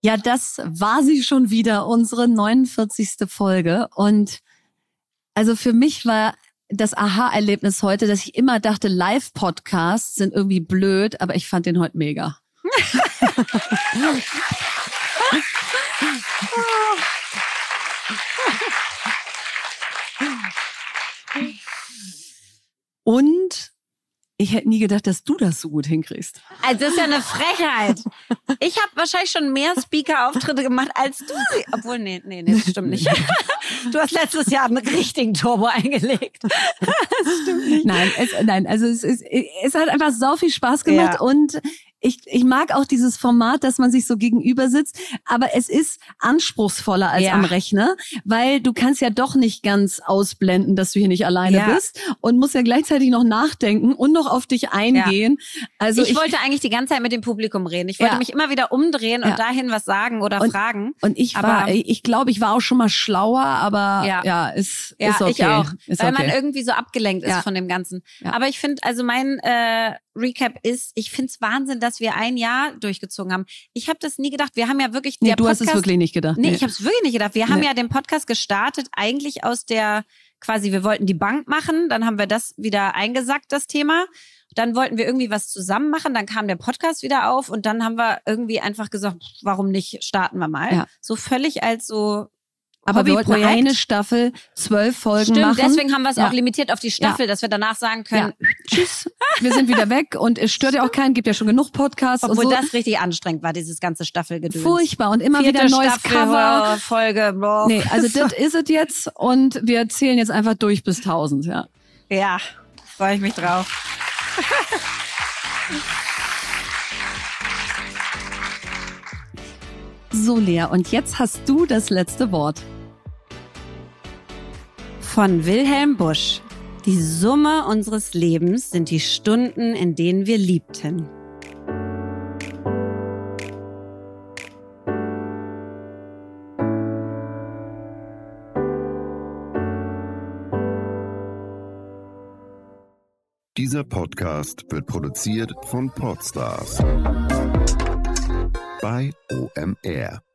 Ja, das war sie schon wieder, unsere 49. Folge. Und also für mich war das Aha-Erlebnis heute, dass ich immer dachte, Live-Podcasts sind irgendwie blöd, aber ich fand den heute mega. (laughs) Und ich hätte nie gedacht, dass du das so gut hinkriegst. Also das ist ja eine Frechheit. Ich habe wahrscheinlich schon mehr Speaker-Auftritte gemacht als du sie. Obwohl, nee, nee, nee, das stimmt nicht. (laughs) Du hast letztes Jahr einen richtigen Turbo eingelegt. Das stimmt nicht. Nein, es, nein, also es, es, es hat einfach sau viel Spaß gemacht Ja. und ich, ich mag auch dieses Format, dass man sich so gegenüber sitzt, aber es ist anspruchsvoller als Ja. am Rechner, weil du kannst ja doch nicht ganz ausblenden, dass du hier nicht alleine Ja. bist und musst ja gleichzeitig noch nachdenken und noch auf dich eingehen. Also ich, wollte eigentlich die ganze Zeit mit dem Publikum reden. Ich wollte Ja. mich immer wieder umdrehen Ja. und dahin was sagen oder Und- fragen. und ich aber- war, ich glaube, ich war auch schon mal schlauer, aber ja, Ja. ist, Ja, ist okay. ich auch. Ist weil okay. man irgendwie so abgelenkt ist Ja. von dem Ganzen. Ja. Aber ich finde, also mein äh, Recap ist, ich finde es Wahnsinn, dass wir ein Jahr durchgezogen haben. Ich habe das nie gedacht. Wir haben ja wirklich nee, der du hast Podcast, es wirklich nicht gedacht. Nee, ich habe es wirklich nicht gedacht. Wir haben Nee. ja den Podcast gestartet eigentlich aus der quasi wir wollten die Bank machen, dann haben wir das wieder eingesackt das Thema. Dann wollten wir irgendwie was zusammen machen, dann kam der Podcast wieder auf und dann haben wir irgendwie einfach gesagt, warum nicht starten wir mal. Ja. So völlig als so aber wir wollten eine Staffel, zwölf Folgen Stimmt, machen. deswegen haben wir es Ja. auch limitiert auf die Staffel, dass wir danach sagen können, Tschüss. Wir sind wieder weg und es stört ja auch keinen, gibt ja schon genug Podcasts obwohl und so. das richtig anstrengend war, dieses ganze Staffelgedöns. Furchtbar und immer Vierte wieder neues Staffel, Cover. oh, Folge. boah. Nee, also das ist es jetzt und wir zählen jetzt einfach durch bis 1000, ja. Ja, freue ich mich drauf. So Lea, und jetzt hast du das letzte Wort. Von Wilhelm Busch. Die Summe unseres Lebens sind die Stunden, in denen wir liebten. Dieser Podcast wird produziert von Podstars bei OMR.